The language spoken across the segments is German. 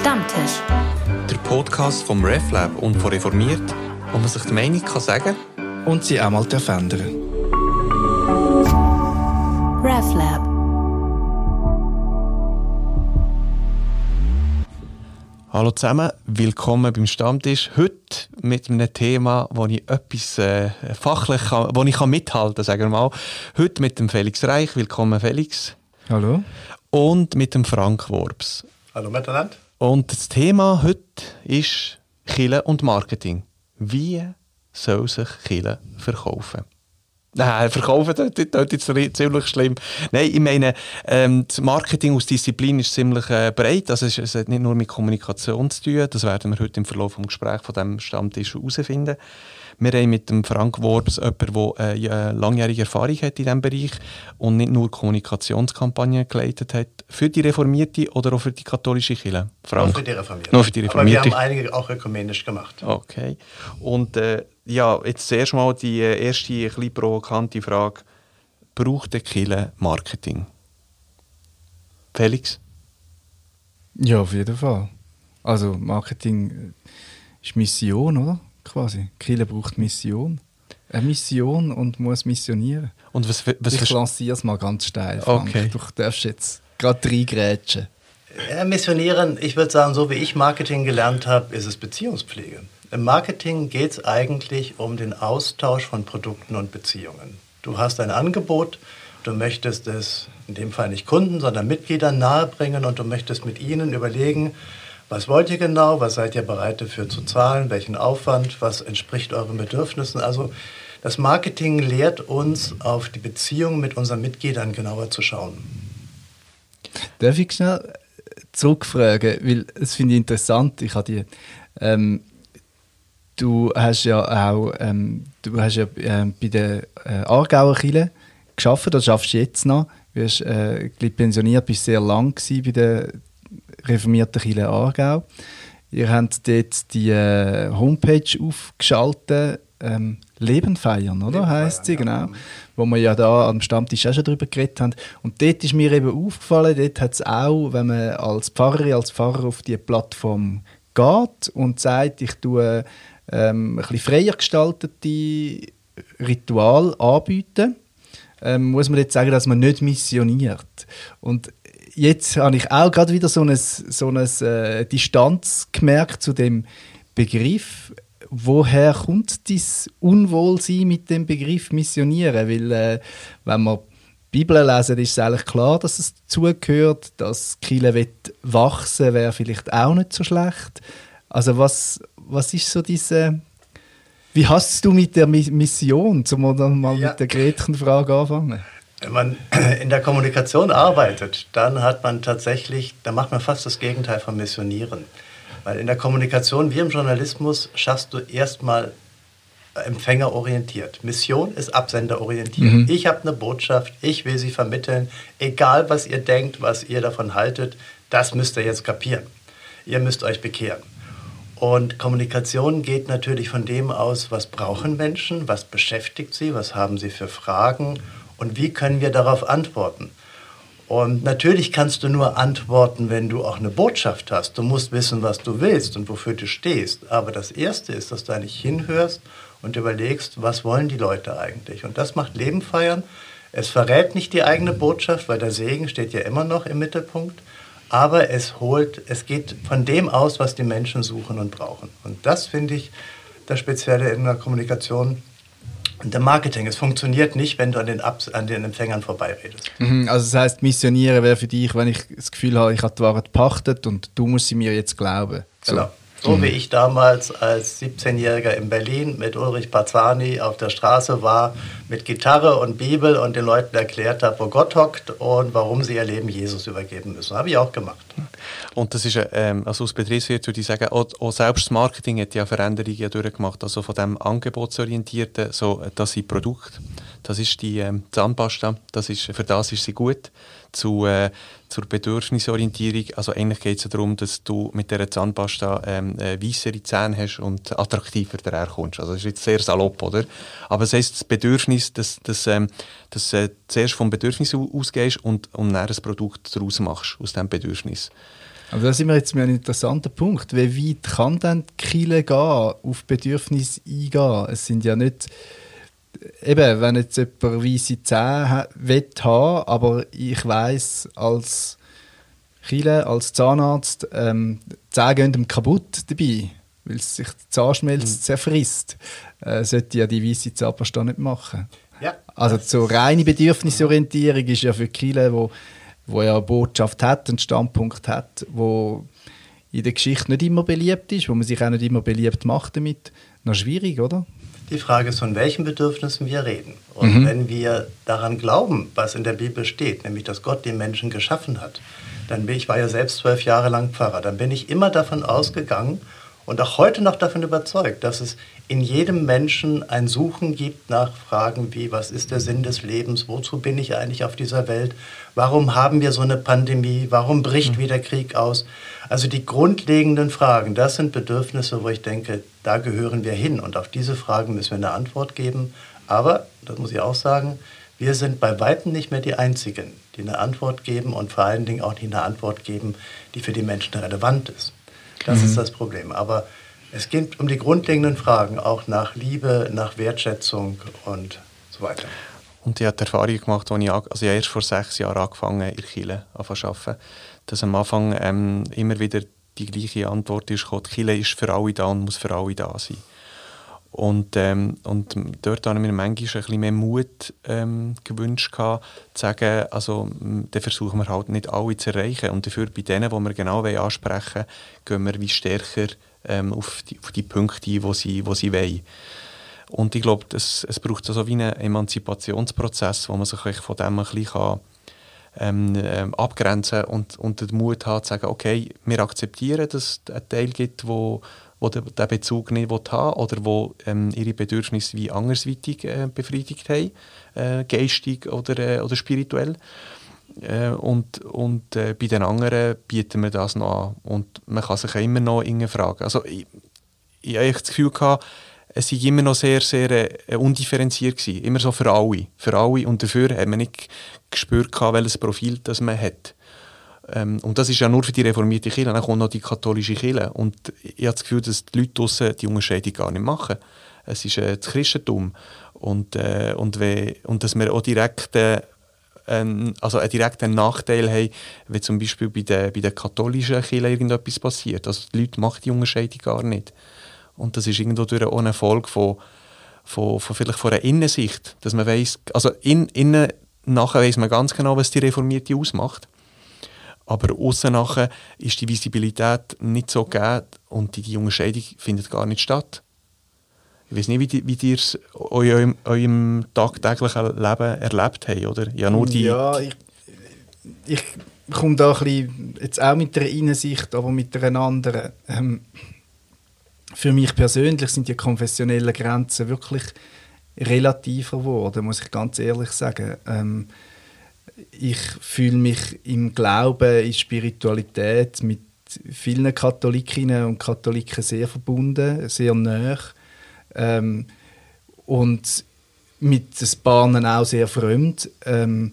Stammtisch. Der Podcast vom RefLab und von Reformiert, wo man sich die Meinung kann sagen und sie auch mal ändern RefLab. Hallo zusammen, willkommen beim Stammtisch. Heute mit einem Thema, wo ich etwas äh, fachlich kann, wo ich kann mithalten kann, sagen wir mal. Heute mit dem Felix Reich. Willkommen, Felix. Hallo. Und mit dem Frank Worps. Hallo miteinander. Und das Thema heute ist Chile und Marketing. Wie soll sich Chile verkaufen? Nein, verkaufen das ist jetzt ziemlich schlimm. Nein, ich meine, ähm, das Marketing als Disziplin ist ziemlich äh, breit. Also es, es, hat nicht nur mit Kommunikation zu tun. Das werden wir heute im Verlauf des Gesprächs von diesem Stammtisch herausfinden. Wir haben mit dem Frank Worps jemanden, der eine langjährige Erfahrung hat in diesem Bereich und nicht nur Kommunikationskampagnen geleitet hat für die reformierte oder auch für die katholische Kirche. Frank? Nur für die reformierte. Nur für die reformierte. Aber wir haben einige auch ökumenisch gemacht. Okay. Und äh, ja, jetzt zuerst mal die äh, erste bisschen provokante Frage. Braucht der Kirche Marketing? Felix? Ja, auf jeden Fall. Also Marketing ist Mission, oder? Quasi. Kille braucht Mission. Eine Mission und muss missionieren. Und was, was ich lanciere es mal ganz steil. Frank. Okay. Du darfst jetzt gerade reingrätschen. Ja, missionieren, ich würde sagen, so wie ich Marketing gelernt habe, ist es Beziehungspflege. Im Marketing geht es eigentlich um den Austausch von Produkten und Beziehungen. Du hast ein Angebot, du möchtest es in dem Fall nicht Kunden, sondern Mitgliedern nahebringen und du möchtest mit ihnen überlegen, was wollt ihr genau? Was seid ihr bereit dafür zu zahlen? Welchen Aufwand? Was entspricht euren Bedürfnissen? Also das Marketing lehrt uns, auf die Beziehung mit unseren Mitgliedern genauer zu schauen. Darf ich schnell zurückfragen? Weil es finde ich interessant. Ich habe die, ähm, du hast ja auch ähm, du hast ja, äh, bei der äh, Aargauer Kille geschafft, oder schaffst du jetzt noch. Du bist äh, pensioniert, bist sehr lang bei der reformierten Kirche Aargau. Ihr habt dort die äh, Homepage aufgeschaltet, ähm, Leben feiern, oder? Heisst sie, genau. Wo wir ja da am Stammtisch auch schon darüber geredet haben. Und dort ist mir eben aufgefallen, dort hat es auch, wenn man als Pfarrerin, als Pfarrer auf die Plattform geht und sagt, ich tue ähm, ein bisschen freier gestaltete Ritual anbieten, ähm, muss man jetzt sagen, dass man nicht missioniert. Und jetzt habe ich auch gerade wieder so eine, so eine äh, Distanz gemerkt zu dem Begriff. Woher kommt dieses Unwohlsein mit dem Begriff Missionieren? Weil, äh, wenn wir Bibel lesen, ist es eigentlich klar, dass es dazugehört. Dass Kille wachsen wäre vielleicht auch nicht so schlecht. Also, was, was ist so diese. Wie hast du mit der Mission, zum mal ja. mit der Gretchenfrage anfangen? Wenn man in der Kommunikation arbeitet, dann hat man tatsächlich, dann macht man fast das Gegenteil von Missionieren. Weil in der Kommunikation, wie im Journalismus, schaffst du erstmal empfängerorientiert. Mission ist absenderorientiert. Mhm. Ich habe eine Botschaft, ich will sie vermitteln. Egal, was ihr denkt, was ihr davon haltet, das müsst ihr jetzt kapieren. Ihr müsst euch bekehren. Und Kommunikation geht natürlich von dem aus, was brauchen Menschen, was beschäftigt sie, was haben sie für Fragen und wie können wir darauf antworten. Und natürlich kannst du nur antworten, wenn du auch eine Botschaft hast. Du musst wissen, was du willst und wofür du stehst. Aber das Erste ist, dass du eigentlich hinhörst und überlegst, was wollen die Leute eigentlich. Und das macht Leben feiern. Es verrät nicht die eigene Botschaft, weil der Segen steht ja immer noch im Mittelpunkt. Aber es holt, es geht von dem aus, was die Menschen suchen und brauchen. Und das finde ich das Spezielle in der Kommunikation der Marketing. Es funktioniert nicht, wenn du an den, Abs an den Empfängern vorbeiredest. Mhm, also das heißt, missionieren wäre für dich, wenn ich das Gefühl habe, ich habe die Wahrheit gepachtet und du musst sie mir jetzt glauben. So. Genau. So mhm. wie ich damals als 17-Jähriger in Berlin mit Ulrich Barzani auf der Straße war, mit Gitarre und Bibel und den Leuten erklärt habe, wo Gott hockt und warum sie ihr Leben Jesus übergeben müssen. Habe ich auch gemacht. Und das ist, ähm, also aus Betriebswirt würde ich sagen, auch, auch, selbst das Marketing hat ja Veränderungen durchgemacht. Also von dem Angebotsorientierten, so, das sind Produkte, das ist die ähm, Zahnpasta, das ist, für das ist sie gut zu, äh, zur Bedürfnisorientierung. Also eigentlich geht es ja darum, dass du mit dieser Zahnpasta ähm, äh, weissere Zähne hast und attraktiver daherkommst. Also das ist jetzt sehr salopp, oder? Aber es heisst, das Bedürfnis, dass, dass, ähm, dass äh, zuerst vom Bedürfnis ausgehst und, und dann ein Produkt daraus machst, aus diesem Bedürfnis. Aber da sind wir jetzt mit einem interessanten Punkt. Wie weit kann denn die Kirche gehen, auf Bedürfnisse eingehen? Es sind ja nicht eben, wenn jetzt jemand weisse Zähne will haben, aber ich weiß als Chile, als Zahnarzt, ähm, die Zähne gehen ihm kaputt dabei, weil sich die Zahnschmelz mhm. zerfrisst, äh, sollte ja die weisse Zahnpasta nicht machen. Ja. Also so reine Bedürfnisorientierung ist ja für Chile, wo, wo ja eine Botschaft hat, einen Standpunkt hat, wo in der Geschichte nicht immer beliebt ist, wo man sich auch nicht immer beliebt macht damit, noch schwierig, oder? Die Frage ist, von welchen Bedürfnissen wir reden. Und mhm. wenn wir daran glauben, was in der Bibel steht, nämlich dass Gott den Menschen geschaffen hat, dann bin ich war ja selbst zwölf Jahre lang Pfarrer, dann bin ich immer davon ausgegangen und auch heute noch davon überzeugt, dass es in jedem Menschen ein Suchen gibt nach Fragen wie, was ist der Sinn des Lebens, wozu bin ich eigentlich auf dieser Welt, warum haben wir so eine Pandemie, warum bricht mhm. wieder Krieg aus. Also die grundlegenden Fragen, das sind Bedürfnisse, wo ich denke, da gehören wir hin und auf diese Fragen müssen wir eine Antwort geben. Aber, das muss ich auch sagen, wir sind bei weitem nicht mehr die Einzigen, die eine Antwort geben und vor allen Dingen auch nicht eine Antwort geben, die für die Menschen relevant ist. Das mhm. ist das Problem. Aber es geht um die grundlegenden Fragen, auch nach Liebe, nach Wertschätzung und so weiter. Und ich habe die Erfahrung gemacht, als ich, also ich erst vor sechs Jahren angefangen in Chile zu arbeiten, dass am Anfang ähm, immer wieder die gleiche Antwort ist gekommen, Chile ist für alle da und muss für alle da sein. Und, ähm, und dort habe ich mir manchmal ein bisschen mehr Mut ähm, gewünscht, zu sagen, also, dann versuchen wir halt nicht alle zu erreichen. Und dafür bei denen, die wir genau ansprechen wollen, gehen wir wie stärker ähm, auf, die, auf die Punkte ein, die sie, wo sie wollen. Und ich glaube, es, es braucht so wie einen Emanzipationsprozess, wo man sich von dem ein bisschen kann, ähm, ähm, abgrenzen und, und den Mut hat, zu sagen, okay, wir akzeptieren, dass es einen Teil gibt, wo, wo der, Bezug nicht haben oder wo ähm, ihre Bedürfnisse wie andersweitig äh, befriedigt haben, äh, geistig oder, äh, oder spirituell. Äh, und und äh, bei den anderen bieten wir das noch an. Und man kann sich immer noch fragen. Also ich, ich habe das Gefühl gehabt, es war immer noch sehr, sehr äh, undifferenziert. Gewesen. Immer so für alle. Für alle. Und dafür hat man nicht gespürt, gehabt, welches Profil das man hat. Ähm, und das ist ja nur für die reformierte Kirche. Dann kommt noch die katholische Kirche. Und ich habe das Gefühl, dass die Leute draussen die Unterscheidung gar nicht machen. Es ist äh, das Christentum. Und, äh, und, we, und dass wir auch direkt äh, ähm, also einen direkten Nachteil haben, wenn zum Beispiel bei den, bei den katholischen Kirchen irgendetwas passiert. Also die Leute machen die Unterscheidung gar nicht. Und das ist irgendwo durch auch eine Folge von, von, von vielleicht von einer Innensicht, dass man weiss, also in, innen nachher weiß man ganz genau, was die Reformierte ausmacht. Aber außen nachher ist die Visibilität nicht so gegeben und die, die Unterscheidung findet gar nicht statt. Ich weiß nicht, wie, wie ihr es in eurem, eurem tagtäglichen Leben erlebt habt, oder? Ja, nur die ja ich, ich komme da ein bisschen, jetzt auch mit einer Innensicht, aber mit einer anderen. Ähm, für mich persönlich sind die konfessionellen Grenzen wirklich relativer geworden, muss ich ganz ehrlich sagen. Ähm, ich fühle mich im Glauben, in Spiritualität mit vielen Katholikinnen und Katholiken sehr verbunden, sehr nah ähm, und mit den Bahnen auch sehr fremd. Ähm,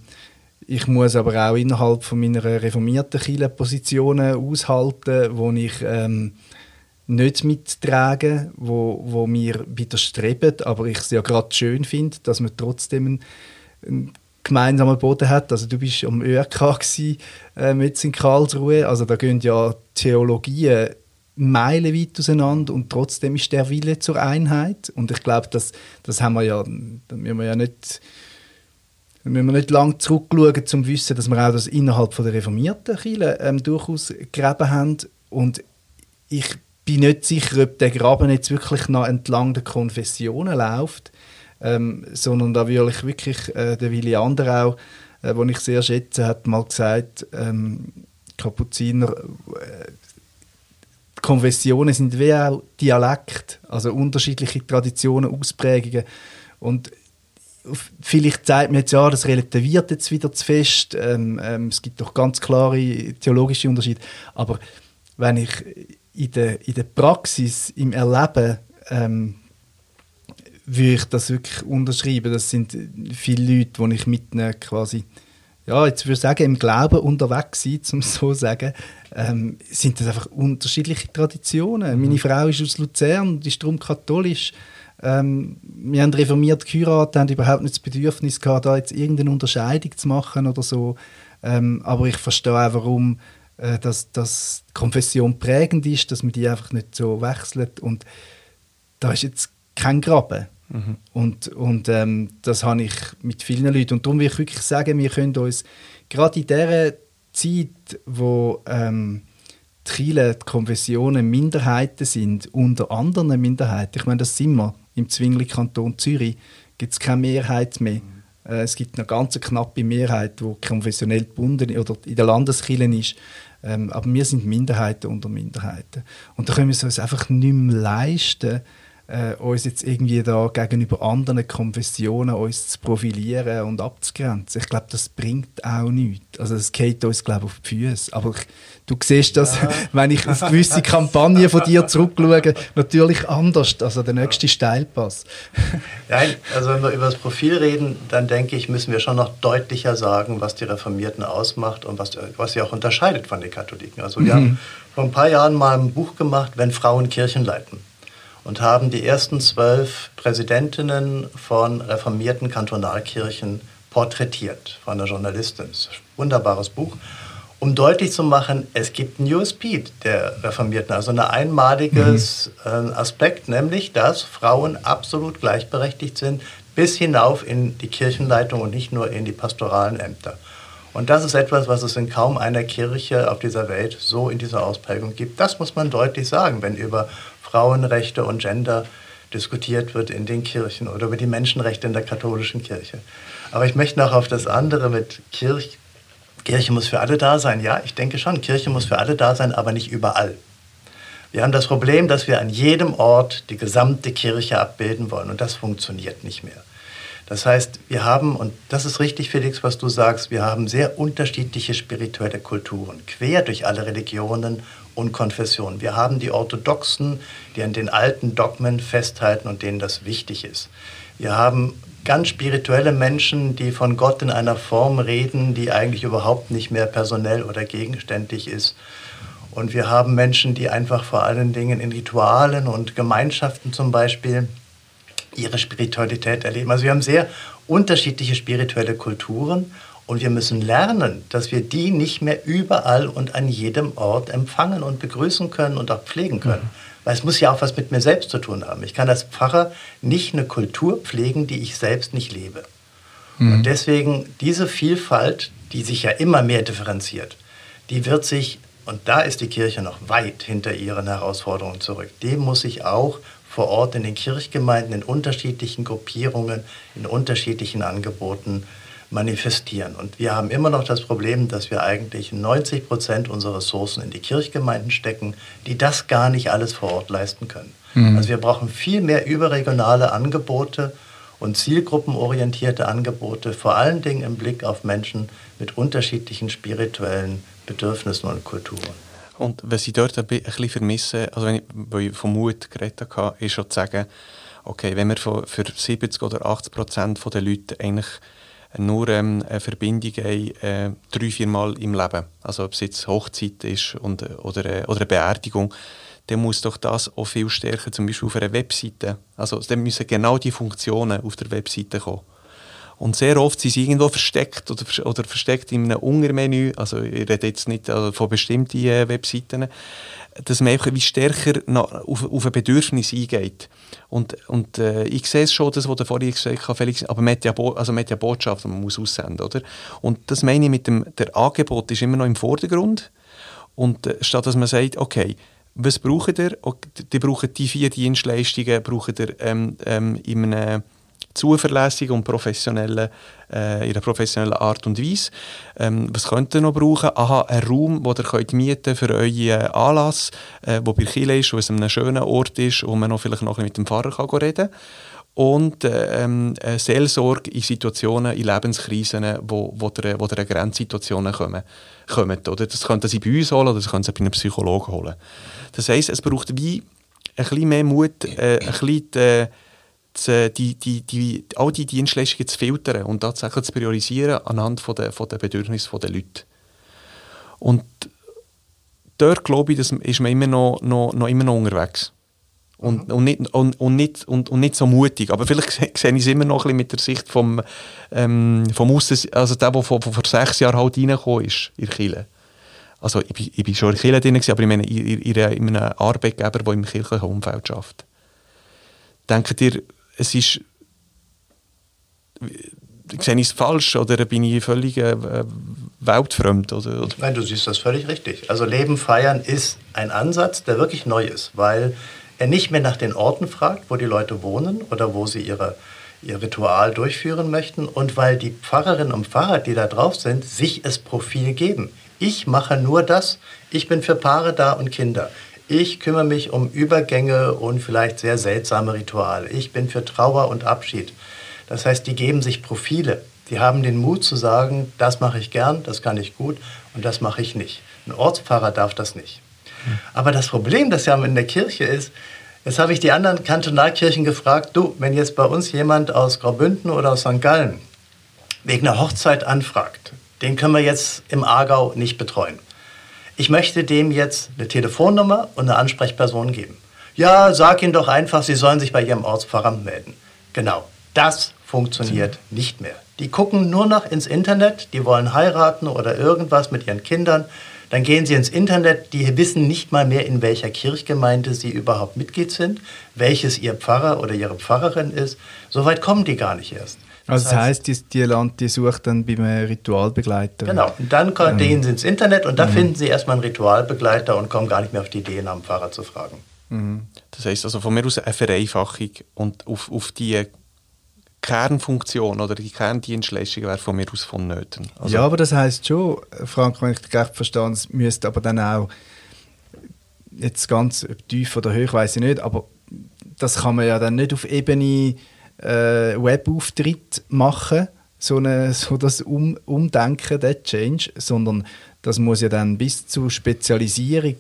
ich muss aber auch innerhalb von meiner reformierten Kirche Positionen aushalten, wo ich ähm, nicht mittragen, wo, wo mir widerstreben, aber ich es ja gerade schön finde, dass man trotzdem einen, einen gemeinsamen Boden hat. Also du bist am ÖRK gewesen, äh, mit in Karlsruhe, also da gehen ja Theologien meilenweit auseinander und trotzdem ist der Wille zur Einheit. Und ich glaube, das, das haben wir ja, da müssen wir ja nicht, da müssen wir nicht lang zurückschauen, um zu wissen, dass wir auch das innerhalb von der reformierten Kirche ähm, durchaus Gräben haben. Und ich bin nicht sicher, ob der Graben jetzt wirklich noch entlang der Konfessionen läuft, ähm, sondern da will ich wirklich, äh, der Willi Anderau, äh, den ich sehr schätze, hat mal gesagt, ähm, Kapuziner, äh, Konfessionen sind wie auch Dialekt, also unterschiedliche Traditionen, Ausprägungen. Und vielleicht zeigt mir jetzt, ja, das relativiert jetzt wieder zu fest. Ähm, ähm, es gibt doch ganz klare theologische Unterschiede. Aber wenn ich in der, in der Praxis, im Erleben, ähm, würde ich das wirklich unterschreiben. Das sind viele Leute, die ich mitnehme, quasi ja, jetzt würde ich sagen, im Glauben unterwegs sind, um so zu sagen, ähm, sind das einfach unterschiedliche Traditionen. Mhm. Meine Frau ist aus Luzern und ist darum katholisch. Ähm, wir haben reformiert geheiratet, haben überhaupt nicht das Bedürfnis gehabt, da jetzt irgendeine Unterscheidung zu machen oder so. Ähm, aber ich verstehe auch, warum äh, dass, dass die Konfession prägend ist, dass man die einfach nicht so wechselt. Und da ist jetzt kein Graben. Mhm. Und, und ähm, das habe ich mit vielen Leuten. Und darum will ich wirklich sagen, wir können uns gerade in dieser Zeit, wo ähm, die Kirchen, die Konfessionen Minderheiten sind, unter anderen Minderheiten, ich meine, das sind wir im Zwingli-Kanton Zürich, gibt es keine Mehrheit mehr. Mhm. Äh, es gibt eine ganz knappe Mehrheit, die konfessionell gebunden oder in der Landeskirche ist. Ähm, aber wir sind Minderheiten unter Minderheiten. Und da können wir es uns einfach nicht mehr leisten, äh, uns jetzt irgendwie da gegenüber anderen Konfessionen uns zu profilieren und abzugrenzen. Ich glaube, das bringt auch nichts. Also das geht uns, glaube ich, auf die Füße. Aber ich, du siehst das, ja. wenn ich auf gewisse Kampagnen von dir zurückschaue, natürlich anders. Also der nächste Steilpass. Nein, also wenn wir über das Profil reden, dann denke ich, müssen wir schon noch deutlicher sagen, was die Reformierten ausmacht und was, was sie auch unterscheidet von den Katholiken. Also wir mhm. haben vor ein paar Jahren mal ein Buch gemacht, wenn Frauen Kirchen leiten und haben die ersten zwölf Präsidentinnen von reformierten Kantonalkirchen porträtiert von einer Journalistin. Das ist ein wunderbares Buch, um deutlich zu machen, es gibt einen USP der Reformierten, also ein einmaliges mhm. Aspekt, nämlich, dass Frauen absolut gleichberechtigt sind, bis hinauf in die Kirchenleitung und nicht nur in die pastoralen Ämter. Und das ist etwas, was es in kaum einer Kirche auf dieser Welt so in dieser Ausprägung gibt. Das muss man deutlich sagen, wenn über Frauenrechte und Gender diskutiert wird in den Kirchen oder über die Menschenrechte in der katholischen Kirche. Aber ich möchte noch auf das andere mit Kirche. Kirche muss für alle da sein. Ja, ich denke schon, Kirche muss für alle da sein, aber nicht überall. Wir haben das Problem, dass wir an jedem Ort die gesamte Kirche abbilden wollen und das funktioniert nicht mehr. Das heißt, wir haben, und das ist richtig, Felix, was du sagst, wir haben sehr unterschiedliche spirituelle Kulturen, quer durch alle Religionen und Konfessionen. Wir haben die Orthodoxen, die an den alten Dogmen festhalten und denen das wichtig ist. Wir haben ganz spirituelle Menschen, die von Gott in einer Form reden, die eigentlich überhaupt nicht mehr personell oder gegenständig ist. Und wir haben Menschen, die einfach vor allen Dingen in Ritualen und Gemeinschaften zum Beispiel ihre Spiritualität erleben. Also wir haben sehr unterschiedliche spirituelle Kulturen und wir müssen lernen, dass wir die nicht mehr überall und an jedem Ort empfangen und begrüßen können und auch pflegen können. Mhm. Weil es muss ja auch was mit mir selbst zu tun haben. Ich kann als Pfarrer nicht eine Kultur pflegen, die ich selbst nicht lebe. Mhm. Und deswegen diese Vielfalt, die sich ja immer mehr differenziert, die wird sich, und da ist die Kirche noch weit hinter ihren Herausforderungen zurück, dem muss sich auch vor Ort in den Kirchgemeinden, in unterschiedlichen Gruppierungen, in unterschiedlichen Angeboten manifestieren. Und wir haben immer noch das Problem, dass wir eigentlich 90 Prozent unserer Ressourcen in die Kirchgemeinden stecken, die das gar nicht alles vor Ort leisten können. Mhm. Also wir brauchen viel mehr überregionale Angebote und zielgruppenorientierte Angebote, vor allen Dingen im Blick auf Menschen mit unterschiedlichen spirituellen Bedürfnissen und Kulturen. Und was ich dort ein bisschen vermisse, also wenn ich, weil ich vom Mut geredet habe, ist schon zu sagen, okay, wenn wir für 70 oder 80 Prozent der Leute eigentlich nur ähm, eine Verbindung haben, äh, drei, vier Mal im Leben, also ob es jetzt Hochzeit ist und, oder, äh, oder eine Beerdigung, dann muss doch das auch viel stärker, zum Beispiel auf einer Webseite, also dann müssen genau die Funktionen auf der Webseite kommen. Und sehr oft sind sie irgendwo versteckt oder, oder versteckt in einem Untermenü. Also ich rede jetzt nicht also von bestimmten äh, Webseiten. Dass man einfach wie stärker auf, auf ein Bedürfnis eingeht. Und, und äh, ich sehe es schon, das, was du vorhin gesagt hast, Felix, aber man hat ja, Bo also man hat ja Botschaften, man muss aussenden, oder? Und das meine ich mit dem, der Angebot ist immer noch im Vordergrund. Und äh, statt dass man sagt, okay, was braucht ihr? Die brauchen die vier Dienstleistungen, braucht ihr ähm, ähm, in einem zuverlässig und professionelle, äh, in einer professionellen Art und Weise. Ähm, was könnt ihr noch brauchen? Aha, ein Raum, den ihr könnt mieten für euren Anlass, äh, wo bei Chile ist, wo es einem schönen Ort ist, wo man noch vielleicht noch mit dem Pfarrer kann reden kann und ähm, Seelsorge in Situationen, in Lebenskrisen, wo, wo, der, wo der Grenzsituationen kommen. kommen oder? Das können sie bei uns holen oder das können sie bei einem Psychologen holen. Das heisst, es braucht wie ein bisschen mehr Mut, äh, ein bisschen die, zu, die, die, die, all die Dienstleistungen zu filtern und tatsächlich zu priorisieren anhand von der, von der Bedürfnisse der Leute. Und dort glaube ich, dass ist man immer noch, noch, noch, immer noch unterwegs. Und, mhm. und, nicht, und, und, nicht, und, und nicht so mutig. Aber vielleicht sehe ich es immer noch ein bisschen mit der Sicht vom, ähm, vom Aussen, also der, der vor, vor sechs Jahren halt reingekommen ist in Chile. Also ich, bin, ich bin schon in Chile drin, aber ich meine in, in, in einem Arbeitgeber, der im kirchlichen Umfeld arbeitet. Denkt ihr, es ist sehe ich es falsch oder bin ich völlig äh, weltfremd? Oder, oder? Nein, du siehst das völlig richtig. Also Leben feiern ist ein Ansatz, der wirklich neu ist, weil er nicht mehr nach den Orten fragt, wo die Leute wohnen oder wo sie ihre, ihr Ritual durchführen möchten und weil die Pfarrerinnen und Pfarrer, die da drauf sind, sich es Profil geben. Ich mache nur das, ich bin für Paare da und Kinder. Ich kümmere mich um Übergänge und vielleicht sehr seltsame Rituale. Ich bin für Trauer und Abschied. Das heißt, die geben sich Profile. Die haben den Mut zu sagen, das mache ich gern, das kann ich gut und das mache ich nicht. Ein Ortspfarrer darf das nicht. Aber das Problem, das ja in der Kirche ist, jetzt habe ich die anderen Kantonalkirchen gefragt, du, wenn jetzt bei uns jemand aus Graubünden oder aus St. Gallen wegen einer Hochzeit anfragt, den können wir jetzt im Aargau nicht betreuen. Ich möchte dem jetzt eine Telefonnummer und eine Ansprechperson geben. Ja, sag ihnen doch einfach, sie sollen sich bei ihrem Ortspfarrer melden. Genau, das funktioniert nicht mehr. Die gucken nur noch ins Internet, die wollen heiraten oder irgendwas mit ihren Kindern. Dann gehen sie ins Internet, die wissen nicht mal mehr, in welcher Kirchgemeinde sie überhaupt Mitglied sind, welches ihr Pfarrer oder ihre Pfarrerin ist. So weit kommen die gar nicht erst. Also das heißt, die, die Land, die sucht dann beim Ritualbegleiter. Genau, und dann ähm. gehen sie ins Internet und da mhm. finden sie erstmal einen Ritualbegleiter und kommen gar nicht mehr auf die Idee, nach dem Pfarrer zu fragen. Mhm. Das heißt also von mir aus eine Vereinfachung und auf, auf die Kernfunktion oder die Kerndienstleistung wäre von mir aus vonnöten. Also ja, aber das heißt schon, Frank, wenn ich dich recht verstehe, es müsste aber dann auch jetzt ganz tief oder hoch, weiß ich nicht, aber das kann man ja dann nicht auf Ebene äh, Webauftritt machen, so, eine, so das um Umdenken, der Change, sondern das muss ja dann bis zur Spezialisierung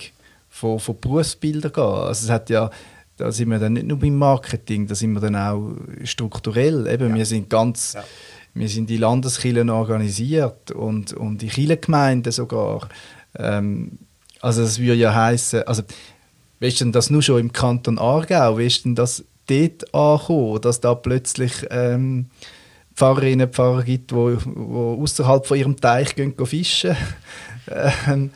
von, von Berufsbildern gehen. Also es hat ja da sind wir dann nicht nur beim Marketing, da sind wir dann auch strukturell. Eben, ja. wir sind ganz, ja. wir sind die Landeskirchen organisiert und, und die Kirchengemeinden sogar. Ähm, also das würde ja heißen, also weißt du das nur schon im Kanton Aargau, weißt du das dort ankommen, dass da plötzlich ähm, Pfarrerinnen und Pfarrer gibt, die außerhalb von ihrem Teich gehen, gehen fischen. ähm,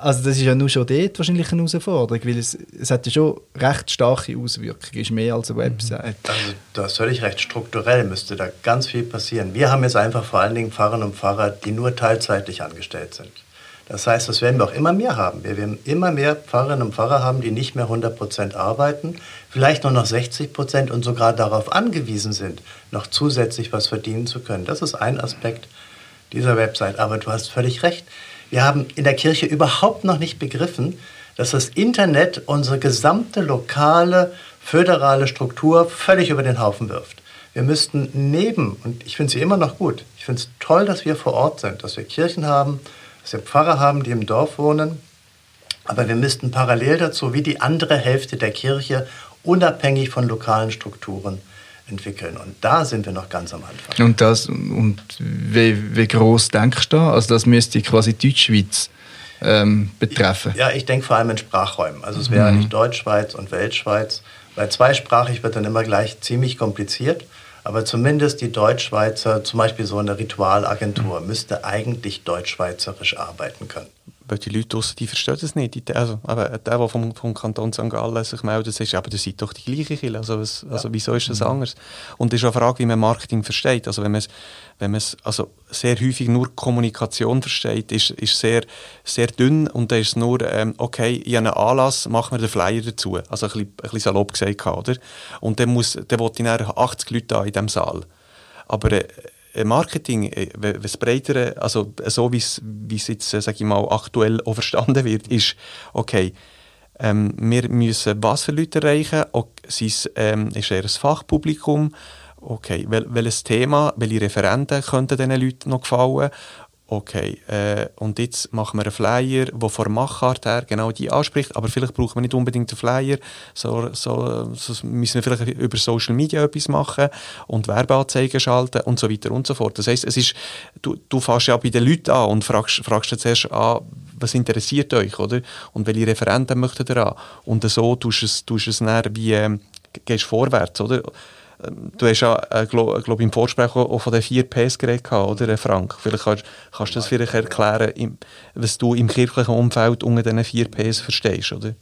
also das ist ja nur schon dort wahrscheinlich eine Herausforderung, weil es, es hat ja schon recht starke Auswirkungen, ist mehr als eine Website. Also du hast völlig recht, strukturell müsste da ganz viel passieren. Wir haben jetzt einfach vor allen Dingen Pfarrerinnen und Pfarrer, die nur teilzeitlich angestellt sind. Das heißt, das werden wir auch immer mehr haben. Wir werden immer mehr Pfarrerinnen und Pfarrer haben, die nicht mehr 100 Prozent arbeiten, vielleicht nur noch 60 Prozent und sogar darauf angewiesen sind, noch zusätzlich was verdienen zu können. Das ist ein Aspekt dieser Website. Aber du hast völlig recht. Wir haben in der Kirche überhaupt noch nicht begriffen, dass das Internet unsere gesamte lokale, föderale Struktur völlig über den Haufen wirft. Wir müssten neben, und ich finde sie immer noch gut, ich finde es toll, dass wir vor Ort sind, dass wir Kirchen haben, dass wir Pfarrer haben, die im Dorf wohnen, aber wir müssten parallel dazu, wie die andere Hälfte der Kirche, unabhängig von lokalen Strukturen entwickeln. Und da sind wir noch ganz am Anfang. Und, das, und wie, wie groß denkst du da? Also das müsste quasi Deutschschweiz ähm, betreffen. Ja, ich denke vor allem in Sprachräumen. Also es wäre mhm. eigentlich Deutschschweiz und Weltschweiz. Weil zweisprachig wird dann immer gleich ziemlich kompliziert. Aber zumindest die Deutschschweizer, zum Beispiel so eine Ritualagentur, mhm. müsste eigentlich deutschschweizerisch arbeiten können weil die Leute draussen, die verstehen das nicht. Also, aber der, der vom, vom Kanton St. Gallen sich meldet, sagt, aber das sind doch die gleichen Kirche. Also, was, ja. also wieso ist das mhm. anders? Und es ist auch eine Frage, wie man Marketing versteht. Also wenn man es wenn also sehr häufig nur Kommunikation versteht, ist, ist sehr, sehr dünn und dann ist es nur, ähm, okay, ich habe einen Anlass, machen wir den Flyer dazu. Also ein bisschen, ein bisschen salopp gesagt, oder? Und dann, muss, dann will ich 80 Leute da in diesem Saal. Aber äh, Marketing, äh, was breitere, also so wie es jetzt, äh, sage ich mal, aktuell auch verstanden wird, ist, okay, ähm, wir müssen was für Leute erreichen, ist, ähm, ist eher ein Fachpublikum, okay, wel, welches Thema, welche Referenten könnten diesen Leuten noch gefallen okay, äh, und jetzt machen wir einen Flyer, der von Machart her genau die anspricht, aber vielleicht brauchen wir nicht unbedingt einen Flyer, so, so, so müssen wir vielleicht über Social Media etwas machen und Werbeanzeigen schalten und so weiter und so fort. Das heisst, es ist, du, du fährst ja bei den Leuten an und fragst, fragst zuerst an, was interessiert euch, oder? Und welche Referenten möchtet ihr an? Und so tust du es, tust es dann wie, äh, gehst vorwärts, oder? Du hast ja, äh, glaube glaub, im Vorsprech auch von den vier Ps geredet, oder Frank? Vielleicht kannst, kannst du das vielleicht erklären, im, was du im kirchlichen Umfeld unter diesen vier Ps verstehst, oder?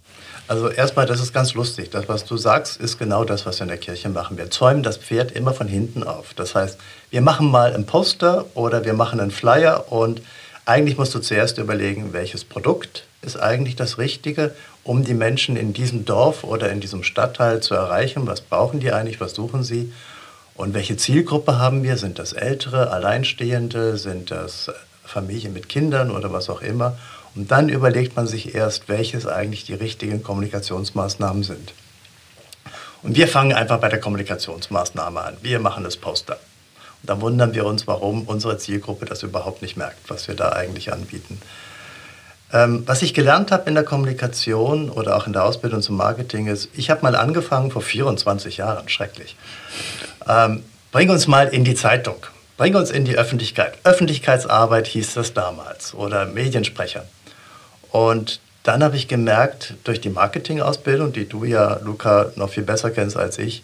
Also erstmal, das ist ganz lustig. Das, was du sagst, ist genau das, was wir in der Kirche machen. Wir zäumen das Pferd immer von hinten auf. Das heißt, wir machen mal ein Poster oder wir machen einen Flyer und eigentlich musst du zuerst überlegen, welches Produkt ist eigentlich das Richtige um die Menschen in diesem Dorf oder in diesem Stadtteil zu erreichen. Was brauchen die eigentlich? Was suchen sie? Und welche Zielgruppe haben wir? Sind das Ältere, Alleinstehende? Sind das Familien mit Kindern oder was auch immer? Und dann überlegt man sich erst, welches eigentlich die richtigen Kommunikationsmaßnahmen sind. Und wir fangen einfach bei der Kommunikationsmaßnahme an. Wir machen das Poster. Dann wundern wir uns, warum unsere Zielgruppe das überhaupt nicht merkt, was wir da eigentlich anbieten. Ähm, was ich gelernt habe in der Kommunikation oder auch in der Ausbildung zum Marketing ist, ich habe mal angefangen vor 24 Jahren, schrecklich. Ähm, bring uns mal in die Zeitung, bring uns in die Öffentlichkeit. Öffentlichkeitsarbeit hieß das damals oder Mediensprecher. Und dann habe ich gemerkt, durch die Marketingausbildung, die du ja, Luca, noch viel besser kennst als ich,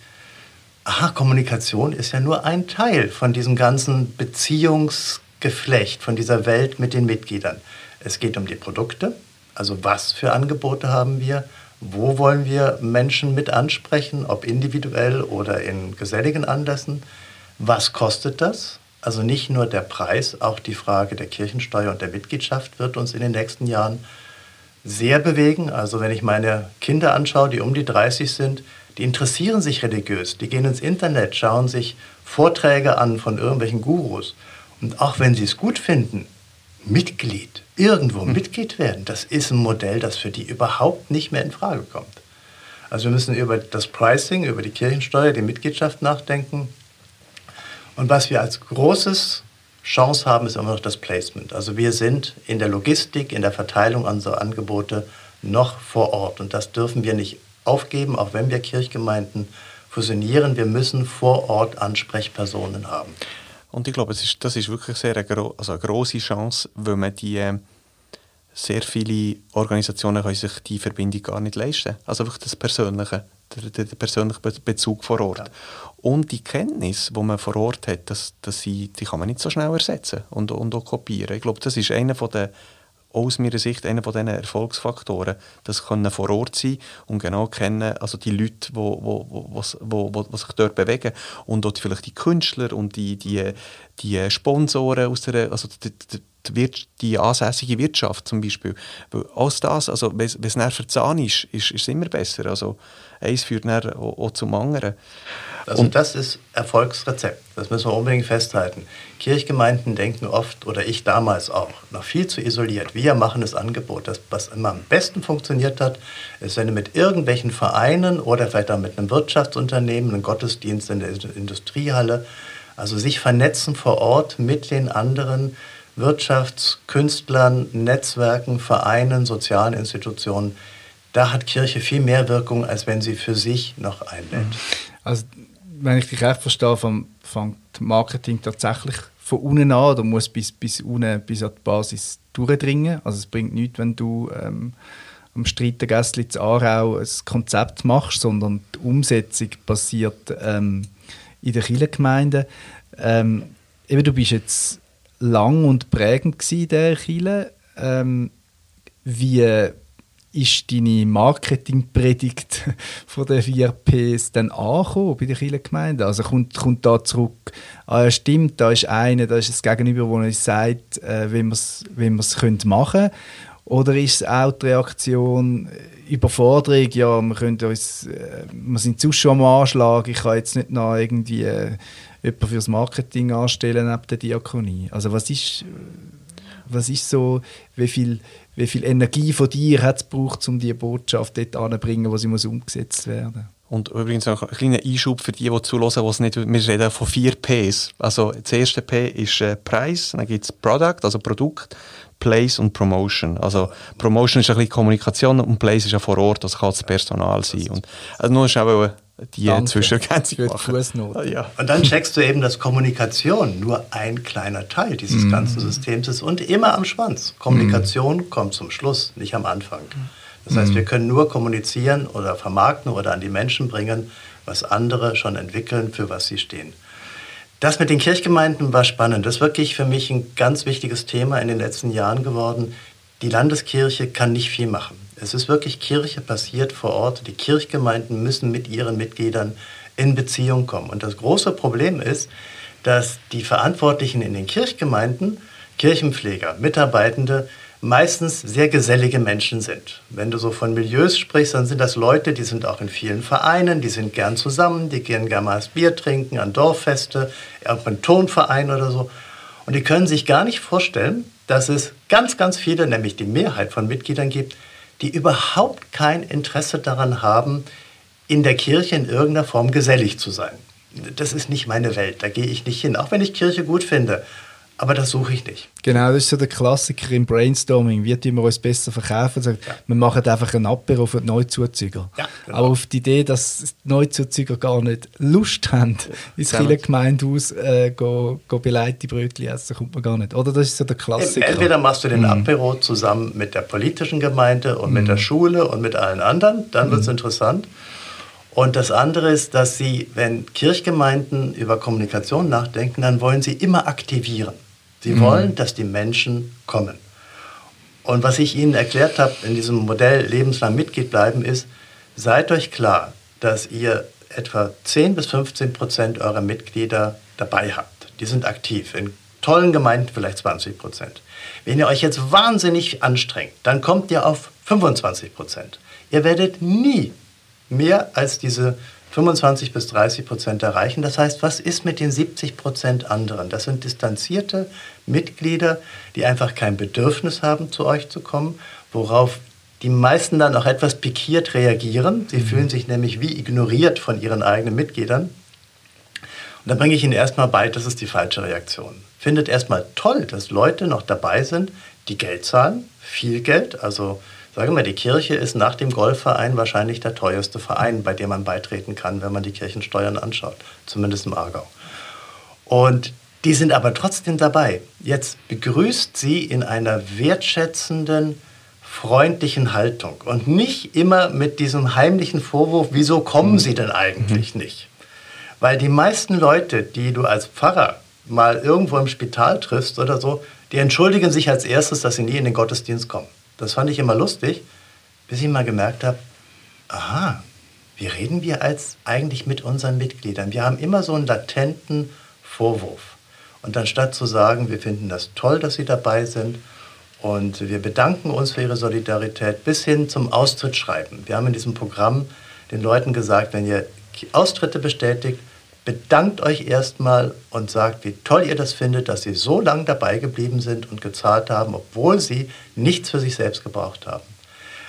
aha, Kommunikation ist ja nur ein Teil von diesem ganzen Beziehungsgeflecht, von dieser Welt mit den Mitgliedern. Es geht um die Produkte, also was für Angebote haben wir, wo wollen wir Menschen mit ansprechen, ob individuell oder in geselligen Anlässen, was kostet das? Also nicht nur der Preis, auch die Frage der Kirchensteuer und der Mitgliedschaft wird uns in den nächsten Jahren sehr bewegen. Also wenn ich meine Kinder anschaue, die um die 30 sind, die interessieren sich religiös, die gehen ins Internet, schauen sich Vorträge an von irgendwelchen Gurus. Und auch wenn sie es gut finden, Mitglied, irgendwo hm. Mitglied werden, das ist ein Modell, das für die überhaupt nicht mehr in Frage kommt. Also wir müssen über das Pricing, über die Kirchensteuer, die Mitgliedschaft nachdenken. Und was wir als großes Chance haben, ist immer noch das Placement. Also wir sind in der Logistik, in der Verteilung unserer Angebote noch vor Ort. Und das dürfen wir nicht aufgeben, auch wenn wir Kirchgemeinden fusionieren. Wir müssen vor Ort Ansprechpersonen haben. Und ich glaube, es ist, das ist wirklich sehr eine, gro also eine grosse Chance, weil man die äh, sehr viele Organisationen können sich die Verbindung gar nicht leisten Also wirklich das Persönliche, der, der, der persönliche Bezug vor Ort. Ja. Und die Kenntnis, die man vor Ort hat, das, das sie, die kann man nicht so schnell ersetzen und, und auch kopieren. Ich glaube, das ist einer von der aus meiner Sicht einer von Erfolgsfaktoren, das können vor Ort sein und genau kennen, also die Leute, die wo, wo, wo, wo, wo sich dort bewegen und dort vielleicht die Künstler und die, die, die Sponsoren aus der, also die, die, die, die ansässige Wirtschaft zum Beispiel. Weil alles das, also wenn es näher verzahnt ist, ist, ist es immer besser. Also eins führt dann auch, auch zum anderen. Also und das ist Erfolgsrezept. Das müssen wir unbedingt festhalten. Kirchgemeinden denken oft, oder ich damals auch, noch viel zu isoliert. Wir machen das Angebot. Das, was immer am besten funktioniert hat, ist, wenn du mit irgendwelchen Vereinen oder vielleicht auch mit einem Wirtschaftsunternehmen, einem Gottesdienst in der Industriehalle, also sich vernetzen vor Ort mit den anderen Wirtschaftskünstlern, Netzwerken, Vereinen, sozialen Institutionen. Da hat Kirche viel mehr Wirkung, als wenn sie für sich noch einlädt. Also wenn ich dich recht verstehe, fängt Marketing tatsächlich von unten an oder muss bis, bis unten, bis an die Basis durchdringen. Also es bringt nichts, wenn du ähm, am Streitengässli zu Aarau ein Konzept machst, sondern die Umsetzung passiert ähm, in der Kirchengemeinde. Ähm, eben, du bist jetzt lang und prägend in der Kirche. Ähm, wie ist deine Marketingpredigt von den vier Ps dann angekommen bei der Kirchengemeinde? Also kommt, kommt da zurück, ah ja stimmt, da ist einer, da ist das Gegenüber, wo uns sagt, äh, wie wir es machen können. Oder ist auch die Reaktion, äh, Überforderung, ja, wir, können uns, äh, wir sind zu schon am Anschlag, ich kann jetzt nicht noch irgendwie äh, jemanden fürs Marketing anstellen neben der Diakonie. Also was ist, was ist so, wie viel wie viel Energie von dir hat es gebraucht, um diese Botschaft dort anzubringen, wo sie muss umgesetzt werden Und übrigens noch ein kleiner Einschub für die, die zuhören, die nicht, wir reden von vier Ps. Also das erste P ist äh, Preis, dann gibt es Product, also Produkt, Place und Promotion. Also Promotion ist ein bisschen Kommunikation und Place ist ja vor Ort, das kann das Personal sein. Und, also nur ist auch die Danke. Zwischenergänzung machen. Ja. Und dann checkst du eben, dass Kommunikation nur ein kleiner Teil dieses mhm. ganzen Systems ist und immer am Schwanz. Kommunikation mhm. kommt zum Schluss, nicht am Anfang. Das heißt, mhm. wir können nur kommunizieren oder vermarkten oder an die Menschen bringen, was andere schon entwickeln, für was sie stehen. Das mit den Kirchgemeinden war spannend. Das ist wirklich für mich ein ganz wichtiges Thema in den letzten Jahren geworden. Die Landeskirche kann nicht viel machen. Es ist wirklich Kirche passiert vor Ort. Die Kirchgemeinden müssen mit ihren Mitgliedern in Beziehung kommen. Und das große Problem ist, dass die Verantwortlichen in den Kirchgemeinden, Kirchenpfleger, Mitarbeitende, meistens sehr gesellige Menschen sind. Wenn du so von Milieus sprichst, dann sind das Leute, die sind auch in vielen Vereinen, die sind gern zusammen, die gehen gerne mal Bier trinken an Dorffeste, im Tonverein oder so. Und die können sich gar nicht vorstellen, dass es ganz, ganz viele, nämlich die Mehrheit von Mitgliedern gibt, die überhaupt kein Interesse daran haben, in der Kirche in irgendeiner Form gesellig zu sein. Das ist nicht meine Welt, da gehe ich nicht hin, auch wenn ich Kirche gut finde. Aber das suche ich nicht. Genau, das ist so der Klassiker im Brainstorming. Wie tun wir uns besser verkaufen? Also, ja. Wir machen einfach einen Apero für die Neuzuzüger. Ja, genau. Aber auf die Idee, dass die Neuzuzüger gar nicht Lust haben, ins ja. Gemeindehaus äh, go, go beleite Brötchen essen, kommt man gar nicht. Oder das ist so der Klassiker. Entweder machst du den mhm. Apero zusammen mit der politischen Gemeinde und mhm. mit der Schule und mit allen anderen, dann mhm. wird es interessant. Und das andere ist, dass sie, wenn Kirchgemeinden über Kommunikation nachdenken, dann wollen sie immer aktivieren. Sie mhm. wollen, dass die Menschen kommen. Und was ich Ihnen erklärt habe in diesem Modell lebenslang Mitglied bleiben, ist, seid euch klar, dass ihr etwa 10 bis 15 Prozent eurer Mitglieder dabei habt. Die sind aktiv. In tollen Gemeinden vielleicht 20 Prozent. Wenn ihr euch jetzt wahnsinnig anstrengt, dann kommt ihr auf 25 Prozent. Ihr werdet nie mehr als diese 25 bis 30 Prozent erreichen. Das heißt, was ist mit den 70 Prozent anderen? Das sind distanzierte Mitglieder, die einfach kein Bedürfnis haben, zu euch zu kommen, worauf die meisten dann auch etwas pikiert reagieren. Sie mhm. fühlen sich nämlich wie ignoriert von ihren eigenen Mitgliedern. Und dann bringe ich Ihnen erstmal bei, das ist die falsche Reaktion. Findet erstmal toll, dass Leute noch dabei sind, die Geld zahlen, viel Geld, also Sage mal, die Kirche ist nach dem Golfverein wahrscheinlich der teuerste Verein, bei dem man beitreten kann, wenn man die Kirchensteuern anschaut, zumindest im Aargau. Und die sind aber trotzdem dabei. Jetzt begrüßt sie in einer wertschätzenden, freundlichen Haltung und nicht immer mit diesem heimlichen Vorwurf, wieso kommen sie denn eigentlich mhm. nicht? Weil die meisten Leute, die du als Pfarrer mal irgendwo im Spital triffst oder so, die entschuldigen sich als erstes, dass sie nie in den Gottesdienst kommen. Das fand ich immer lustig, bis ich mal gemerkt habe, aha, wie reden wir als eigentlich mit unseren Mitgliedern? Wir haben immer so einen latenten Vorwurf. Und anstatt zu sagen, wir finden das toll, dass Sie dabei sind und wir bedanken uns für Ihre Solidarität, bis hin zum Austritt schreiben. Wir haben in diesem Programm den Leuten gesagt, wenn ihr Austritte bestätigt, bedankt euch erstmal und sagt, wie toll ihr das findet, dass sie so lange dabei geblieben sind und gezahlt haben, obwohl sie nichts für sich selbst gebraucht haben.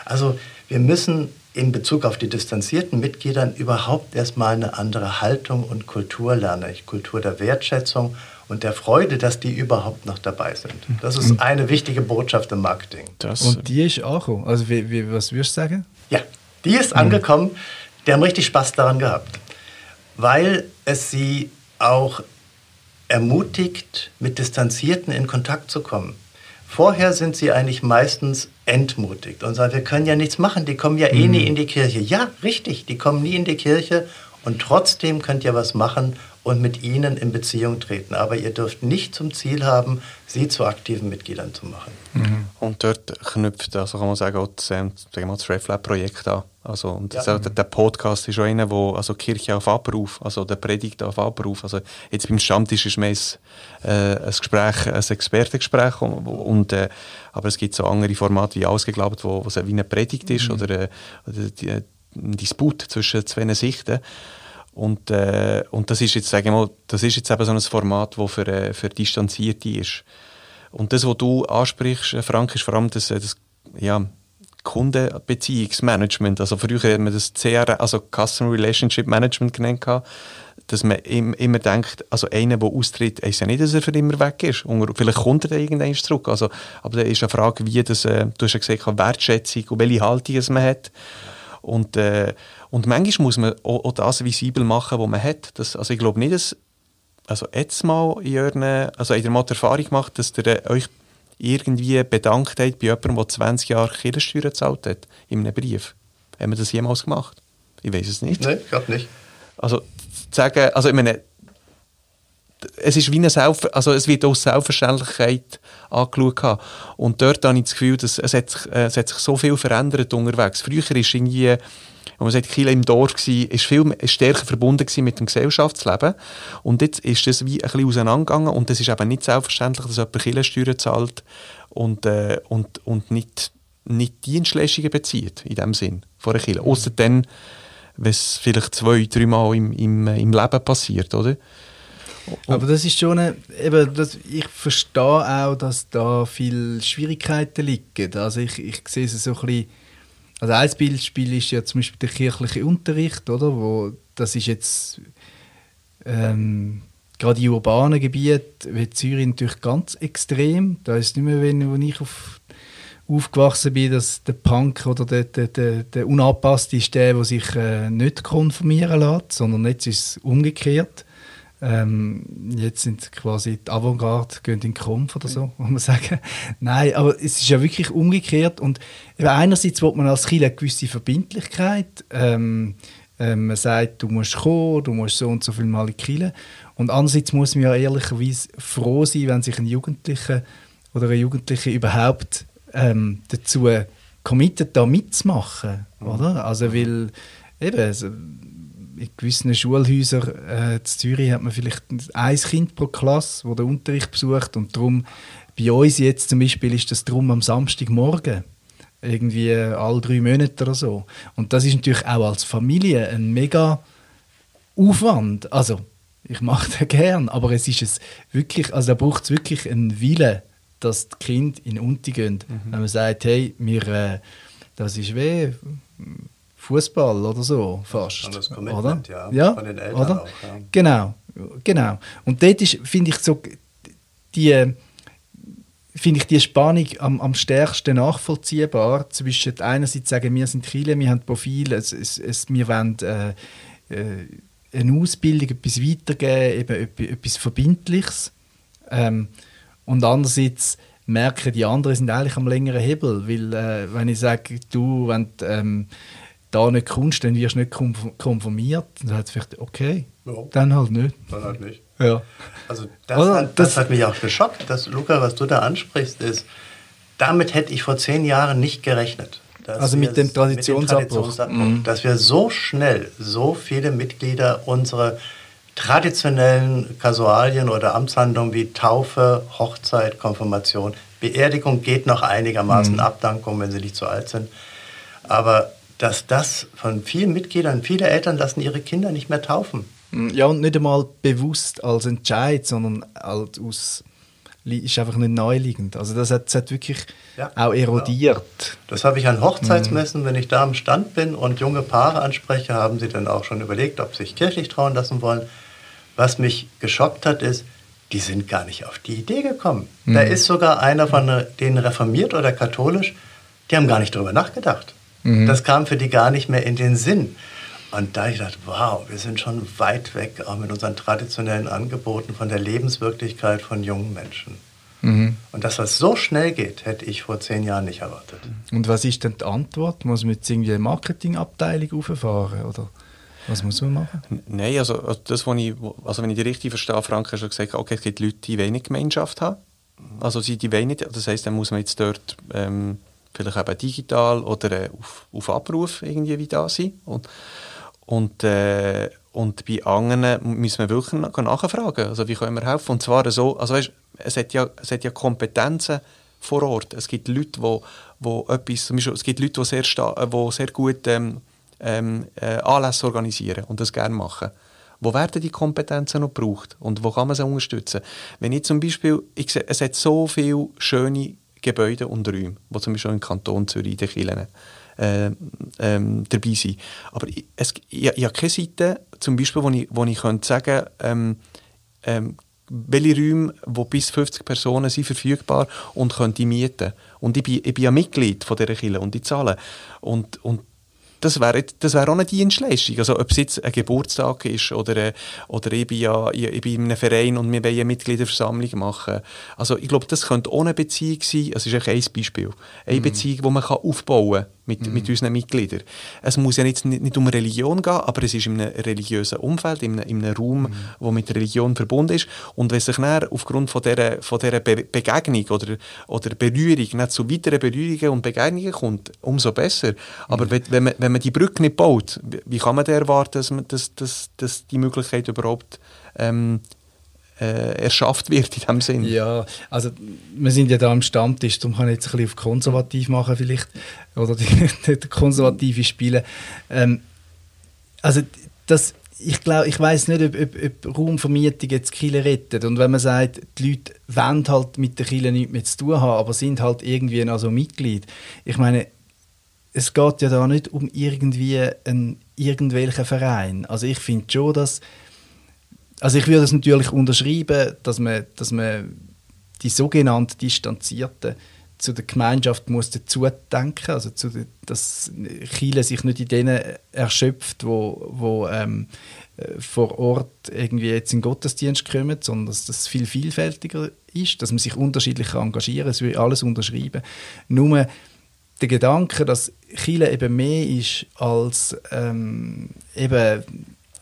Also wir müssen in Bezug auf die distanzierten Mitglieder überhaupt erstmal eine andere Haltung und Kultur lernen. Kultur der Wertschätzung und der Freude, dass die überhaupt noch dabei sind. Das ist eine wichtige Botschaft im Marketing. Das und die ist auch, also wie, wie, was würdest du sagen? Ja, die ist angekommen. Die haben richtig Spaß daran gehabt weil es sie auch ermutigt, mit Distanzierten in Kontakt zu kommen. Vorher sind sie eigentlich meistens entmutigt und sagen, wir können ja nichts machen, die kommen ja eh mhm. nie in die Kirche. Ja, richtig, die kommen nie in die Kirche und trotzdem könnt ihr was machen und mit ihnen in Beziehung treten. Aber ihr dürft nicht zum Ziel haben, sie zu aktiven Mitgliedern zu machen. Mhm. Und dort knüpft, also kann man sagen, auch das, ähm, das RefLab-Projekt an. Also, und ja. auch, der Podcast ist auch einer, wo also Kirche auf Abruf, also der Predigt auf Abruf. Also jetzt beim Stammtisch ist mehr ein, äh, ein Gespräch, ein Expertengespräch, und, und äh, aber es gibt so andere Formate wie ausgeglaubt, wo, wo es wie eine Predigt ist mhm. oder, äh, oder die, ein Disput zwischen zwei Sichten. Und, äh, und das ist jetzt, sagen wir mal, das ist jetzt eben so ein Format, das für, äh, für Distanzierte ist. Und das, was du ansprichst, Frank, ist vor allem das, äh, das ja, Kundenbeziehungsmanagement. Also früher hat man das CR, also Customer Relationship Management genannt, dass man immer denkt, also einer, der austritt, heisst ja nicht, dass er für immer weg ist. Und vielleicht kommt er irgendwann zurück. Also, aber da ist eine Frage, wie das, äh, du hast ja gesagt, Wertschätzung und welche Haltung man hat. Und, äh, und manchmal muss man auch, auch, das visibel machen, was man hat. Das, also ich glaube nicht, dass, also jetzt mal in euren, also in der Erfahrung gemacht, dass ihr äh, euch irgendwie bedankt habt bei jemandem, der 20 Jahre Kirchensteuer gezahlt hat, in einem Brief. Haben wir das jemals gemacht? Ich weiß es nicht. Nein, ich glaube nicht. Also, sagen, also ich meine, es ist wie eine Selbst also es wird aus Selbstverständlichkeit angeschaut Und dort habe ich das Gefühl, dass es, hat, äh, es hat sich so viel verändert unterwegs. Früher ist irgendwie, wenn man sagt, Kiel im Dorf war, ist viel stärker verbunden mit dem Gesellschaftsleben. Und jetzt ist das wie ein bisschen auseinandergegangen und es ist eben nicht selbstverständlich, dass jemand Kirchensteuern zahlt und, äh, und, und nicht, nicht Dienstleistungen bezieht, in dem Sinn, von einer Kirche. Außer dann, wenn es vielleicht zwei, dreimal im, im, im Leben passiert, oder? Aber das ist schon eine, eben, das, ich verstehe auch, dass da viele Schwierigkeiten liegen. Also ich, ich sehe es so ein bisschen, also ein Beispiel ist ja zum Beispiel der kirchliche Unterricht, oder? Wo, das ist jetzt ähm, gerade in urbanen Gebieten wie Zürich natürlich ganz extrem. Da ist nicht mehr, wenn, wenn ich auf aufgewachsen bin, dass der Punk oder der, der, der, der Unangepasste ist der, der sich äh, nicht konformieren lässt, sondern jetzt ist es umgekehrt. Ähm, jetzt sind quasi die Avantgarde gehen in den Kampf oder so, muss man sagen. Nein, aber es ist ja wirklich umgekehrt und einerseits will man als Kind eine gewisse Verbindlichkeit. Ähm, ähm, man sagt, du musst kommen, du musst so und so viel Mal in die Und andererseits muss man ja ehrlicherweise froh sein, wenn sich ein Jugendlicher oder eine Jugendliche überhaupt ähm, dazu committed, da mitzumachen. Mhm. Oder? Also, weil eben, also, in gewissen Schulhäusern äh, in Zürich hat man vielleicht ein Kind pro Klasse, das den Unterricht besucht und darum, bei uns jetzt zum Beispiel ist das drum am Samstagmorgen irgendwie alle drei Monate oder so. Und das ist natürlich auch als Familie ein mega Aufwand. Also, ich mache das gern, aber es ist es wirklich, also da braucht es wirklich einen Willen, dass die Kinder in Unti gehen. Mhm. Wenn man sagt, hey, wir, äh, das ist weh, Fußball oder so, fast. Und das Commitment, oder? ja, ja, von den Eltern oder? auch. Ja. Genau, genau. Und dort ist, finde ich, so die finde ich die Spannung am, am stärksten nachvollziehbar zwischen einerseits sagen, wir sind viele, wir haben Profil, es, es, es, wir wollen äh, äh, eine Ausbildung, etwas weitergeben, eben etwas Verbindliches. Ähm, und andererseits merken die anderen sind eigentlich am längeren Hebel, weil äh, wenn ich sage, du, wenn ähm, da nicht kommst, dann wirst du nicht konformiert, dann hat es vielleicht, okay, ja. dann halt nicht. Dann halt nicht. Ja. Also das, Oder, hat, das, das, hat mich auch geschockt, dass, Luca, was du da ansprichst, ist, damit hätte ich vor zehn Jahren nicht gerechnet. Also mit dem Traditionsabbruch. Mit dem Traditionsabbruch mhm. Dass wir so schnell so viele Mitglieder unsere traditionellen Kasualien oder Amtshandlungen wie Taufe, Hochzeit, Konfirmation, Beerdigung geht noch einigermaßen, mhm. Abdankung, wenn sie nicht zu alt sind. Aber dass das von vielen Mitgliedern, viele Eltern lassen ihre Kinder nicht mehr taufen. Mhm. Ja, und nicht einmal bewusst als Entscheid, sondern halt aus ist einfach nicht naheliegend. Also das hat, das hat wirklich ja, auch erodiert. Genau. Das habe ich an Hochzeitsmessen, mhm. wenn ich da am Stand bin und junge Paare anspreche, haben sie dann auch schon überlegt, ob sie sich kirchlich trauen lassen wollen. Was mich geschockt hat, ist, die sind gar nicht auf die Idee gekommen. Mhm. Da ist sogar einer von denen reformiert oder katholisch, die haben gar nicht darüber nachgedacht. Mhm. Das kam für die gar nicht mehr in den Sinn. Und da ich dachte, wow, wir sind schon weit weg, auch mit unseren traditionellen Angeboten von der Lebenswirklichkeit von jungen Menschen. Mhm. Und dass das so schnell geht, hätte ich vor zehn Jahren nicht erwartet. Und was ist denn die Antwort? Muss man jetzt irgendwie eine Marketingabteilung auffahren? Oder? Was muss man machen? Nein, also, also, das, was ich, also wenn ich die richtig verstehe, Frank hat schon gesagt, okay, es gibt Leute, die wenig Gemeinschaft haben. Also sie die wenig, das heisst, dann muss man jetzt dort ähm, vielleicht eben digital oder äh, auf, auf Abruf irgendwie wie da sein. Und, und, äh, und bei anderen müssen wir wirklich nachfragen, also wie können wir helfen. Und zwar so, also weißt, es, hat ja, es hat ja Kompetenzen vor Ort. Es gibt Leute, wo, wo etwas, zum Beispiel, es gibt Leute, die sehr, die sehr gut ähm, ähm, äh, Anlässe organisieren und das gerne machen. Wo werden die Kompetenzen noch gebraucht und wo kann man sie unterstützen? Wenn ich zum Beispiel, ich sehe, es hat so viele schöne Gebäude und Räume, die zum Beispiel im Kanton Zürich in den Kirchen äh, ähm, dabei sind. Aber ich, es, ich, ich habe keine Seite, zum Beispiel, wo ich, wo ich könnte sagen ähm, ähm, welche Räume, wo bis 50 Personen sind verfügbar und können die mieten. Und ich bin, ich bin ja Mitglied von dieser Kirche und die zahlen. Und, und das wäre das wär auch eine Dienstleistung. Also ob es jetzt ein Geburtstag ist oder, oder ich, bin ja, ich, bin in einem Verein und wir wollen eine Mitgliederversammlung machen. Also ich glaube, das könnte ohne Beziehung sein. Das ist ein Beispiel. Eine mhm. Beziehung, die man kann aufbauen kann mit, mhm. mit unseren Mitgliedern. Es muss ja nicht, nicht, nicht um Religion gehen, aber es ist in einem religiösen Umfeld, in einem, in einem Raum, mhm. wo mit Religion verbunden ist. Und wenn sich dann aufgrund von dieser, von dieser Be Begegnung oder, oder Berührung nicht zu weiteren Berührungen und Begegnungen kommt, umso besser. Aber mhm. wenn, wenn, man, wenn man die Brücke nicht baut, wie kann man da erwarten, dass, man, dass, dass, dass die Möglichkeit überhaupt ähm, äh, erschafft wird in dem Sinn. Ja, also wir sind ja da am Stammtisch, darum kann ich jetzt ein bisschen auf konservativ machen vielleicht, oder die, die konservative spielen. Ähm, also das, ich glaube, ich weiß nicht, ob, ob, ob Raumvermietung jetzt Kille rettet. Und wenn man sagt, die Leute wollen halt mit der Kille nichts mehr zu tun haben, aber sind halt irgendwie noch so Mitglied. Ich meine, es geht ja da nicht um irgendwie einen irgendwelchen Verein. Also ich finde schon, dass also ich würde es natürlich unterschreiben, dass man, dass man die sogenannte Distanzierten zu der Gemeinschaft muss dazu also zu dass Chile sich nicht in denen erschöpft, wo, wo ähm, äh, vor Ort irgendwie jetzt in Gottesdienst kommen, sondern dass das viel vielfältiger ist, dass man sich unterschiedlich engagieren kann, das würde alles unterschreiben. Nur der Gedanke, dass Chile eben mehr ist als ähm, eben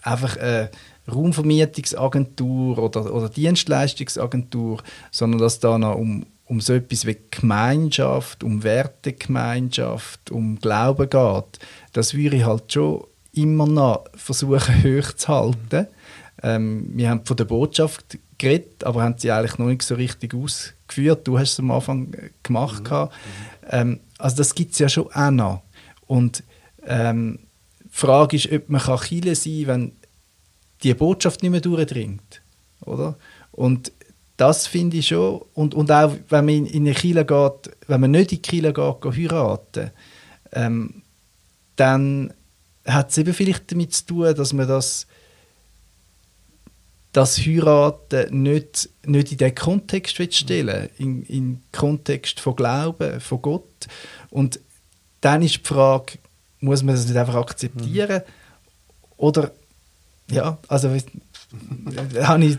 einfach eine Raumvermietungsagentur oder, oder Dienstleistungsagentur, sondern dass da noch um, um so etwas wie Gemeinschaft, um Wertegemeinschaft, um Glauben geht, das würde ich halt schon immer noch versuchen hochzuhalten. Ähm, wir haben von der Botschaft geredet, aber haben sie eigentlich noch nicht so richtig ausgeführt. Du hast es am Anfang gemacht. Mhm. Ähm, also das gibt es ja schon auch noch. Und ähm, Frage ist, ob man Chile sein kann, wenn die Botschaft nicht mehr durchdringt. Oder? Und das finde ich schon. Und, und auch, wenn man in, in Kirche geht, wenn man nicht in die Kirche geht, geht heiraten, ähm, dann hat es eben vielleicht damit zu tun, dass man das, das Heiraten nicht, nicht in den Kontext stellen in, in den Kontext von Glauben, von Gott. Und dann ist die Frage, muss man das nicht einfach akzeptieren? Oder ja, also habe ich, hab ich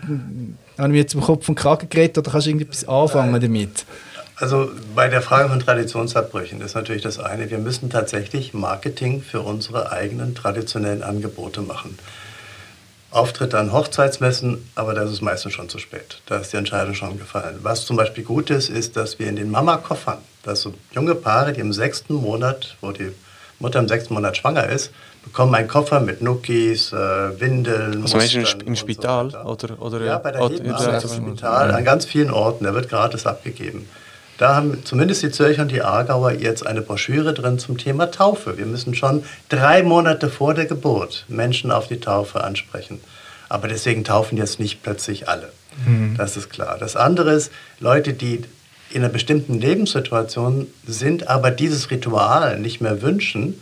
mir jetzt im Kopf und Kragen geredet oder kannst du irgendetwas anfangen damit? Also bei der Frage von Traditionsabbrüchen ist natürlich das eine, wir müssen tatsächlich Marketing für unsere eigenen traditionellen Angebote machen. Auftritte an Hochzeitsmessen, aber das ist meistens schon zu spät. Da ist die Entscheidung schon gefallen. Was zum Beispiel gut ist, ist, dass wir in den Mama-Koffern, dass so junge Paare, die im sechsten Monat, wo die Mutter im sechsten Monat schwanger ist, bekommen einen Koffer mit Nuckis, äh, Windeln. Also Mustern im, im Spital? So oder, oder, ja, bei der Hebamme im Spital, an ganz vielen Orten. Der wird gratis abgegeben. Da haben zumindest die Zürcher und die Aargauer jetzt eine Broschüre drin zum Thema Taufe. Wir müssen schon drei Monate vor der Geburt Menschen auf die Taufe ansprechen. Aber deswegen taufen jetzt nicht plötzlich alle. Mhm. Das ist klar. Das andere ist, Leute, die in einer bestimmten Lebenssituation sind, aber dieses Ritual nicht mehr wünschen,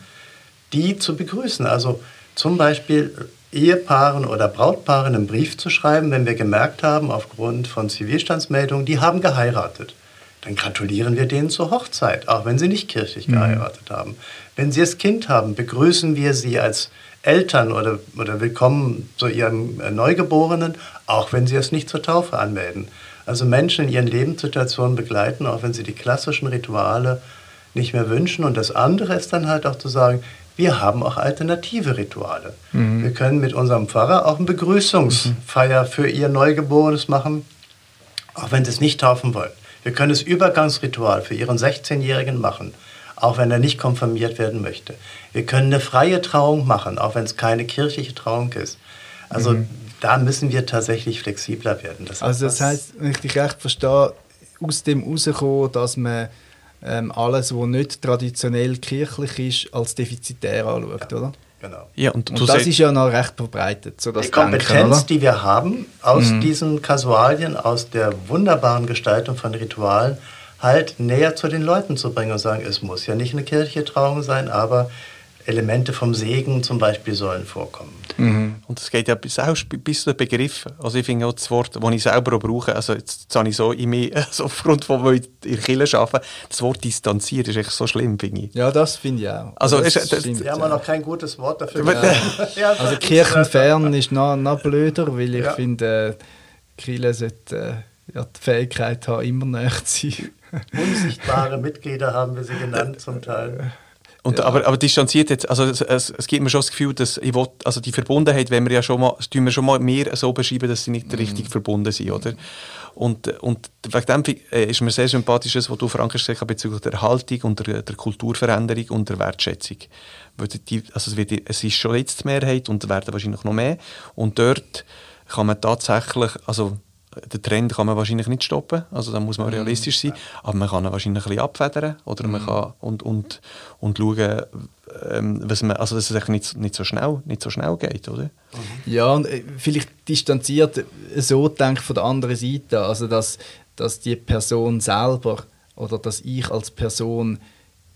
die zu begrüßen. Also zum Beispiel Ehepaaren oder Brautpaaren einen Brief zu schreiben, wenn wir gemerkt haben, aufgrund von Zivilstandsmeldungen, die haben geheiratet. Dann gratulieren wir denen zur Hochzeit, auch wenn sie nicht kirchlich mhm. geheiratet haben. Wenn sie das Kind haben, begrüßen wir sie als Eltern oder, oder willkommen zu ihrem Neugeborenen, auch wenn sie es nicht zur Taufe anmelden. Also Menschen in ihren Lebenssituationen begleiten, auch wenn sie die klassischen Rituale nicht mehr wünschen. Und das andere ist dann halt auch zu sagen, wir haben auch alternative Rituale. Mhm. Wir können mit unserem Pfarrer auch eine Begrüßungsfeier für ihr Neugeborenes machen, auch wenn sie es nicht taufen wollen. Wir können das Übergangsritual für ihren 16-Jährigen machen, auch wenn er nicht konfirmiert werden möchte. Wir können eine freie Trauung machen, auch wenn es keine kirchliche Trauung ist. Also mhm. Da müssen wir tatsächlich flexibler werden. Das also das heißt, wenn ich dich recht verstehe, aus dem herauskommen, dass man ähm, alles, was nicht traditionell kirchlich ist, als defizitär anschaut, ja. oder? Genau. Ja, und, und das ist ja noch recht verbreitet. So die Kompetenz, Denken, die wir haben aus mhm. diesen Kasualien, aus der wunderbaren Gestaltung von Ritualen, halt näher zu den Leuten zu bringen und sagen, es muss ja nicht eine kirchliche Trauung sein, aber Elemente vom Segen zum Beispiel sollen vorkommen. Mhm. Und es geht ja bis, auch bis zu den Begriffen. Also ich finde auch das Wort, das ich selber auch brauche, also jetzt, jetzt habe ich so in mir, also aufgrund von, wo ich in der Kirche arbeite, das Wort distanziert ist echt so schlimm, finde ich. Ja, das finde ich auch. Also das ist, das, wir haben auch noch kein gutes Wort dafür. Ja. also kirchenfern ist noch, noch blöder, weil ich ja. finde, äh, Kirche sollte äh, ja, die Fähigkeit haben, immer näher zu sein. Unsichtbare Mitglieder haben wir sie genannt zum Teil. Und, ja. aber, aber distanziert jetzt, also es, es, es, gibt mir schon das Gefühl, dass ich will, also die Verbundenheit, wenn wir ja schon mal, tun wir schon mal mehr so beschreiben, dass sie nicht mhm. richtig verbunden sind, oder? Und, und wegen dem äh, ist mir sehr sympathisch, was du, Frank, gesagt hast, bezüglich der Haltung und der, der Kulturveränderung und der Wertschätzung. Die, also es, wird, es ist schon jetzt die Mehrheit und werden wahrscheinlich noch mehr. Und dort kann man tatsächlich, also den Trend kann man wahrscheinlich nicht stoppen, also da muss man mhm. realistisch sein, aber man kann ihn wahrscheinlich ein bisschen abfedern oder man mhm. kann und, und, und schauen, ähm, was man, also dass es nicht, nicht, so schnell, nicht so schnell geht, oder? Ja, und äh, vielleicht distanziert so denkt von der anderen Seite, also dass, dass die Person selber oder dass ich als Person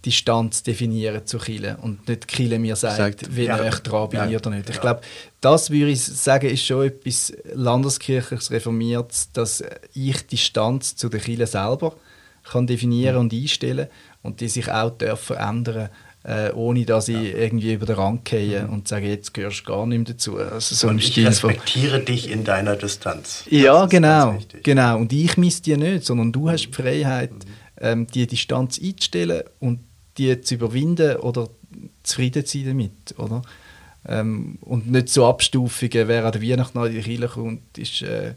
Distanz definieren zu Kille und nicht Kille mir sagt, sagt wenn ja. ich dran bin ja. oder nicht. Ich glaube, das würde ich sagen, ist schon etwas landeskirchliches Reformiertes, dass ich Distanz zu der Kille selber kann definieren mhm. und einstellen und die sich auch verändern äh, ohne dass ich ja. irgendwie über den Rand gehe mhm. und sage, jetzt gehörst du gar nicht mehr dazu. Also so und ich respektiere dich in deiner Distanz. Ja, genau, genau. Und ich misst dir nicht, sondern du hast die Freiheit, mhm. ähm, die Distanz einzustellen und die zu überwinden oder zufrieden zu sein damit, oder? Ähm, und nicht so Abstufungen, wer an der Weihnachten in die Kirche kommt, ist... Äh,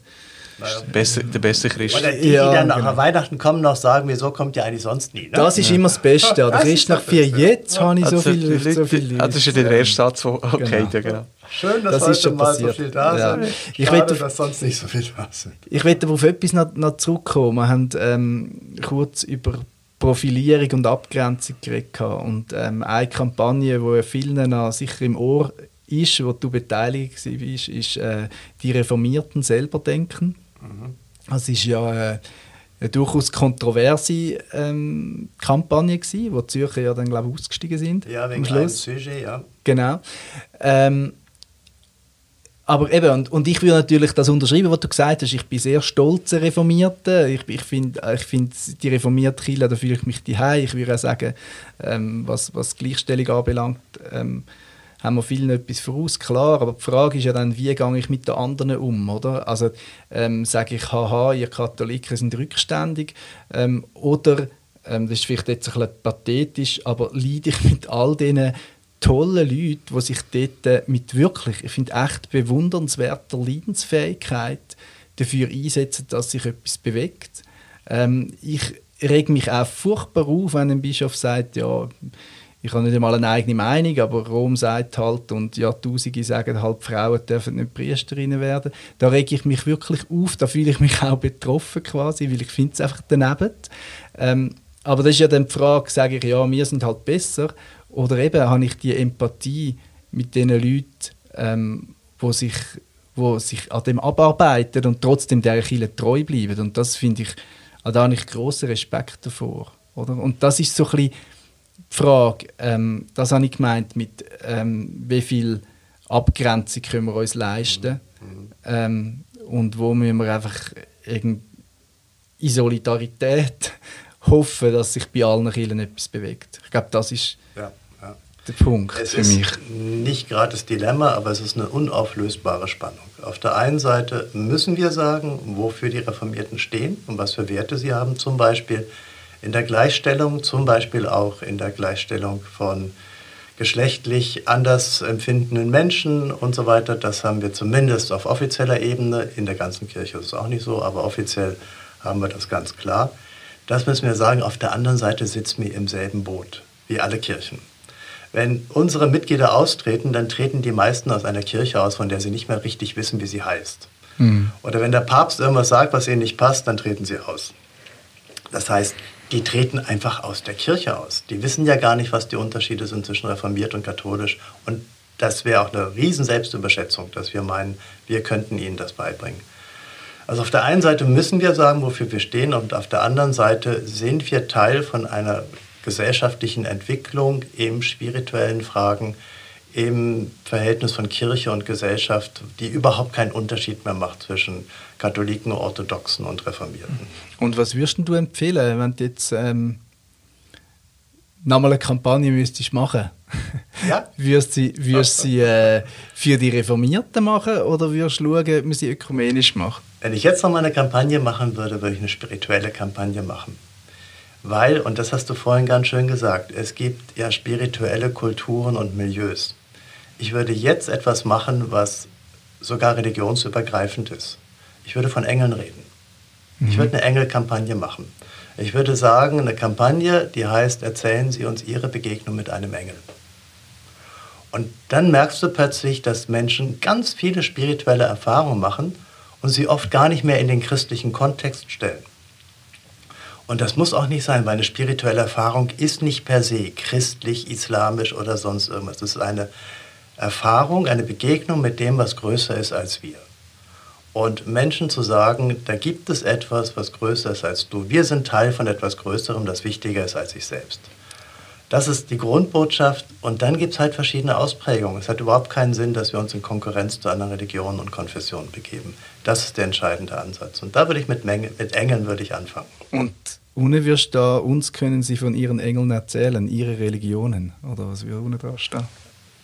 Beste, der beste Christ. Oder die, ja, die dann nach genau. Weihnachten kommen, noch sagen, wieso kommt ja eigentlich sonst nie. Ne? Das ist ja. immer das Beste. Der Christ nach vier, jetzt ja. habe ich so also, viel, Leute, so viel Das ist ja der erste Satz, wo, okay, genau. genau. Schön, dass das heute ist schon mal passiert. so viel da ja. sind. Ich Schade, dass sonst nicht so viel da sind. Ich möchte auf etwas noch, noch zurückkommen. Wir haben ähm, kurz über Profilierung und Abgrenzung geredet. Und ähm, eine Kampagne, die vielen noch sicher im Ohr ist, wo du beteiligt warst, ist äh, die Reformierten selber denken. Mhm. Das ist ja äh, eine durchaus kontroverse ähm, Kampagne gewesen, wo die Zürcher ja dann glaube ich ausgestiegen sind. Ja, wegen einem Sujet, ja. Genau. Ähm, aber eben, und, und ich würde natürlich das unterschreiben, was du gesagt hast. Ich bin sehr stolzer Reformierter. Ich, ich finde ich find die reformierte Kirche, da fühle ich mich daheim. Ich würde auch sagen, ähm, was, was Gleichstellung anbelangt, ähm, haben wir vielen etwas voraus, klar. Aber die Frage ist ja dann, wie gehe ich mit den anderen um, oder? Also ähm, sage ich, haha, ihr Katholiken sind rückständig. Ähm, oder, ähm, das ist vielleicht jetzt ein bisschen pathetisch, aber leide ich mit all diesen tolle Leute, die sich dort äh, mit wirklich, ich finde, echt bewundernswerter Leidensfähigkeit dafür einsetzen, dass sich etwas bewegt. Ähm, ich reg mich auch furchtbar auf, wenn ein Bischof sagt, ja, ich habe nicht einmal eine eigene Meinung, aber Rom sagt halt und Jahrtausende sagen halt, Frauen dürfen nicht Priesterinnen werden. Da rege ich mich wirklich auf, da fühle ich mich auch betroffen quasi, weil ich finde es einfach daneben. Ähm, aber das ist ja dann die Frage, sage ich, ja, wir sind halt besser oder eben habe ich die Empathie mit den Leuten, ähm, wo sich, wo sich an dem abarbeiten und trotzdem der Kirche treu bleiben. Und das finde ich, also da habe ich grossen Respekt davor. Oder? Und das ist so ein bisschen die Frage, ähm, das habe ich gemeint mit, ähm, wie viel Abgrenzung können wir uns leisten ähm, und wo müssen wir einfach in Solidarität hoffen, dass sich bei allen Kirchen etwas bewegt. Ich glaube, das ist ja der Punkt es für mich. ist nicht gerade das Dilemma, aber es ist eine unauflösbare Spannung. Auf der einen Seite müssen wir sagen, wofür die Reformierten stehen und was für Werte sie haben, zum Beispiel in der Gleichstellung, zum Beispiel auch in der Gleichstellung von geschlechtlich anders empfindenden Menschen und so weiter. Das haben wir zumindest auf offizieller Ebene. In der ganzen Kirche ist es auch nicht so, aber offiziell haben wir das ganz klar. Das müssen wir sagen. Auf der anderen Seite sitzen wir im selben Boot wie alle Kirchen. Wenn unsere Mitglieder austreten, dann treten die meisten aus einer Kirche aus, von der sie nicht mehr richtig wissen, wie sie heißt. Mhm. Oder wenn der Papst irgendwas sagt, was ihnen nicht passt, dann treten sie aus. Das heißt, die treten einfach aus der Kirche aus. Die wissen ja gar nicht, was die Unterschiede sind zwischen reformiert und katholisch. Und das wäre auch eine riesen Selbstüberschätzung, dass wir meinen, wir könnten ihnen das beibringen. Also auf der einen Seite müssen wir sagen, wofür wir stehen, und auf der anderen Seite sind wir Teil von einer gesellschaftlichen Entwicklung in spirituellen Fragen, im Verhältnis von Kirche und Gesellschaft, die überhaupt keinen Unterschied mehr macht zwischen Katholiken, Orthodoxen und Reformierten. Und was würdest du empfehlen, wenn du jetzt ähm, nochmal eine Kampagne müsstest machen? Ja. würdest du sie, würdest sie äh, für die Reformierten machen oder würdest du schauen, ob man sie ökumenisch macht? Wenn ich jetzt nochmal eine Kampagne machen würde, würde ich eine spirituelle Kampagne machen. Weil, und das hast du vorhin ganz schön gesagt, es gibt ja spirituelle Kulturen und Milieus. Ich würde jetzt etwas machen, was sogar religionsübergreifend ist. Ich würde von Engeln reden. Mhm. Ich würde eine Engelkampagne machen. Ich würde sagen, eine Kampagne, die heißt, erzählen Sie uns Ihre Begegnung mit einem Engel. Und dann merkst du plötzlich, dass Menschen ganz viele spirituelle Erfahrungen machen und sie oft gar nicht mehr in den christlichen Kontext stellen. Und das muss auch nicht sein, weil eine spirituelle Erfahrung ist nicht per se christlich, islamisch oder sonst irgendwas. Es ist eine Erfahrung, eine Begegnung mit dem, was größer ist als wir. Und Menschen zu sagen, da gibt es etwas, was größer ist als du. Wir sind Teil von etwas Größerem, das wichtiger ist als ich selbst. Das ist die Grundbotschaft. Und dann gibt es halt verschiedene Ausprägungen. Es hat überhaupt keinen Sinn, dass wir uns in Konkurrenz zu anderen Religionen und Konfessionen begeben. Das ist der entscheidende Ansatz. Und da würde ich mit, Menge, mit Engeln würde ich anfangen. Und Ohne wirst da, uns können Sie von Ihren Engeln erzählen, Ihre Religionen, oder was wir ohne da stehen?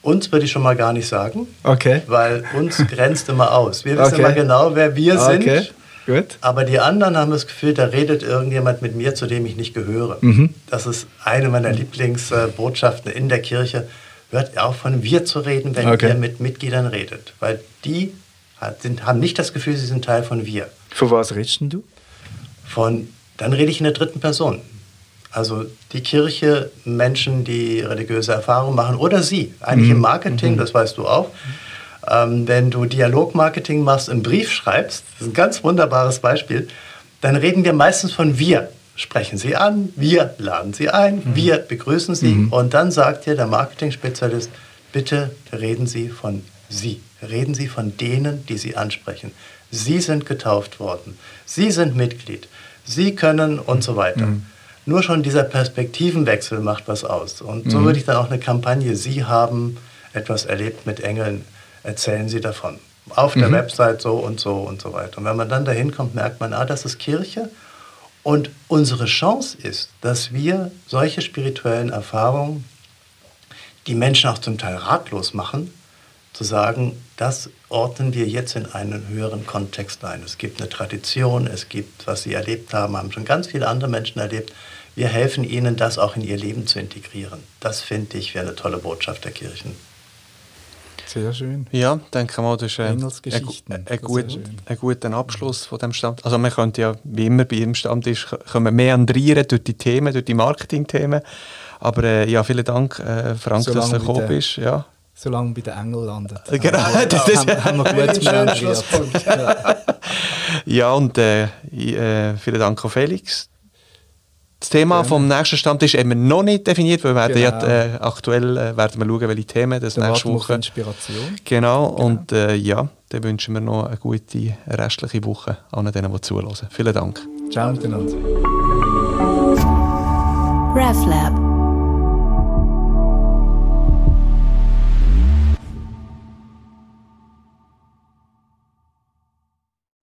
Uns würde ich schon mal gar nicht sagen, okay. weil uns grenzt immer aus. Wir wissen okay. immer genau, wer wir sind. Gut. Aber die anderen haben das Gefühl, da redet irgendjemand mit mir, zu dem ich nicht gehöre. Mhm. Das ist eine meiner Lieblingsbotschaften in der Kirche. Hört auch von wir zu reden, wenn okay. ihr mit Mitgliedern redet. Weil die sind, haben nicht das Gefühl, sie sind Teil von wir. Von was redest du? Von dann rede ich in der dritten Person. Also die Kirche, Menschen, die religiöse Erfahrungen machen oder Sie. Eigentlich mhm. im Marketing, mhm. das weißt du auch. Ähm, wenn du Dialogmarketing machst, einen Brief schreibst, das ist ein ganz wunderbares Beispiel, dann reden wir meistens von wir. Sprechen Sie an, wir laden Sie ein, mhm. wir begrüßen Sie mhm. und dann sagt dir der Marketing-Spezialist, bitte reden Sie von Sie. Reden Sie von denen, die Sie ansprechen. Sie sind getauft worden. Sie sind Mitglied. Sie können und so weiter. Mhm. Nur schon dieser Perspektivenwechsel macht was aus. Und so mhm. würde ich dann auch eine Kampagne, Sie haben etwas erlebt mit Engeln, erzählen Sie davon. Auf der mhm. Website so und so und so weiter. Und wenn man dann dahin kommt, merkt man, ah, das ist Kirche. Und unsere Chance ist, dass wir solche spirituellen Erfahrungen, die Menschen auch zum Teil ratlos machen, zu sagen, das ordnen wir jetzt in einen höheren Kontext ein. Es gibt eine Tradition, es gibt, was Sie erlebt haben, haben schon ganz viele andere Menschen erlebt. Wir helfen Ihnen, das auch in Ihr Leben zu integrieren. Das finde ich wäre eine tolle Botschaft der Kirchen. Sehr schön. Ja, denke mal, das ist ein, ein, ein, gut, ein guter Abschluss von dem Stand. Also man könnte ja, wie immer bei jedem Stammtisch, können wir meandrieren durch die Themen, durch die Marketing-Themen. Aber äh, ja, vielen Dank, äh, Frank, so dass du gekommen bist. Ja solange bei den Engeln landet. Genau, also, das ist haben, haben wir gut Schlusspunkt. ja. ja, und äh, äh, vielen Dank an Felix. Das Thema ja. vom nächsten Stammtisch wir noch nicht definiert, weil wir genau. werden ja, äh, aktuell äh, werden wir schauen, welche Themen das da nächste Woche. Inspiration. Genau, genau. und äh, ja, dann wünschen wir noch eine gute restliche Woche an denen, die zuhören. Vielen Dank. Ciao miteinander. RefLab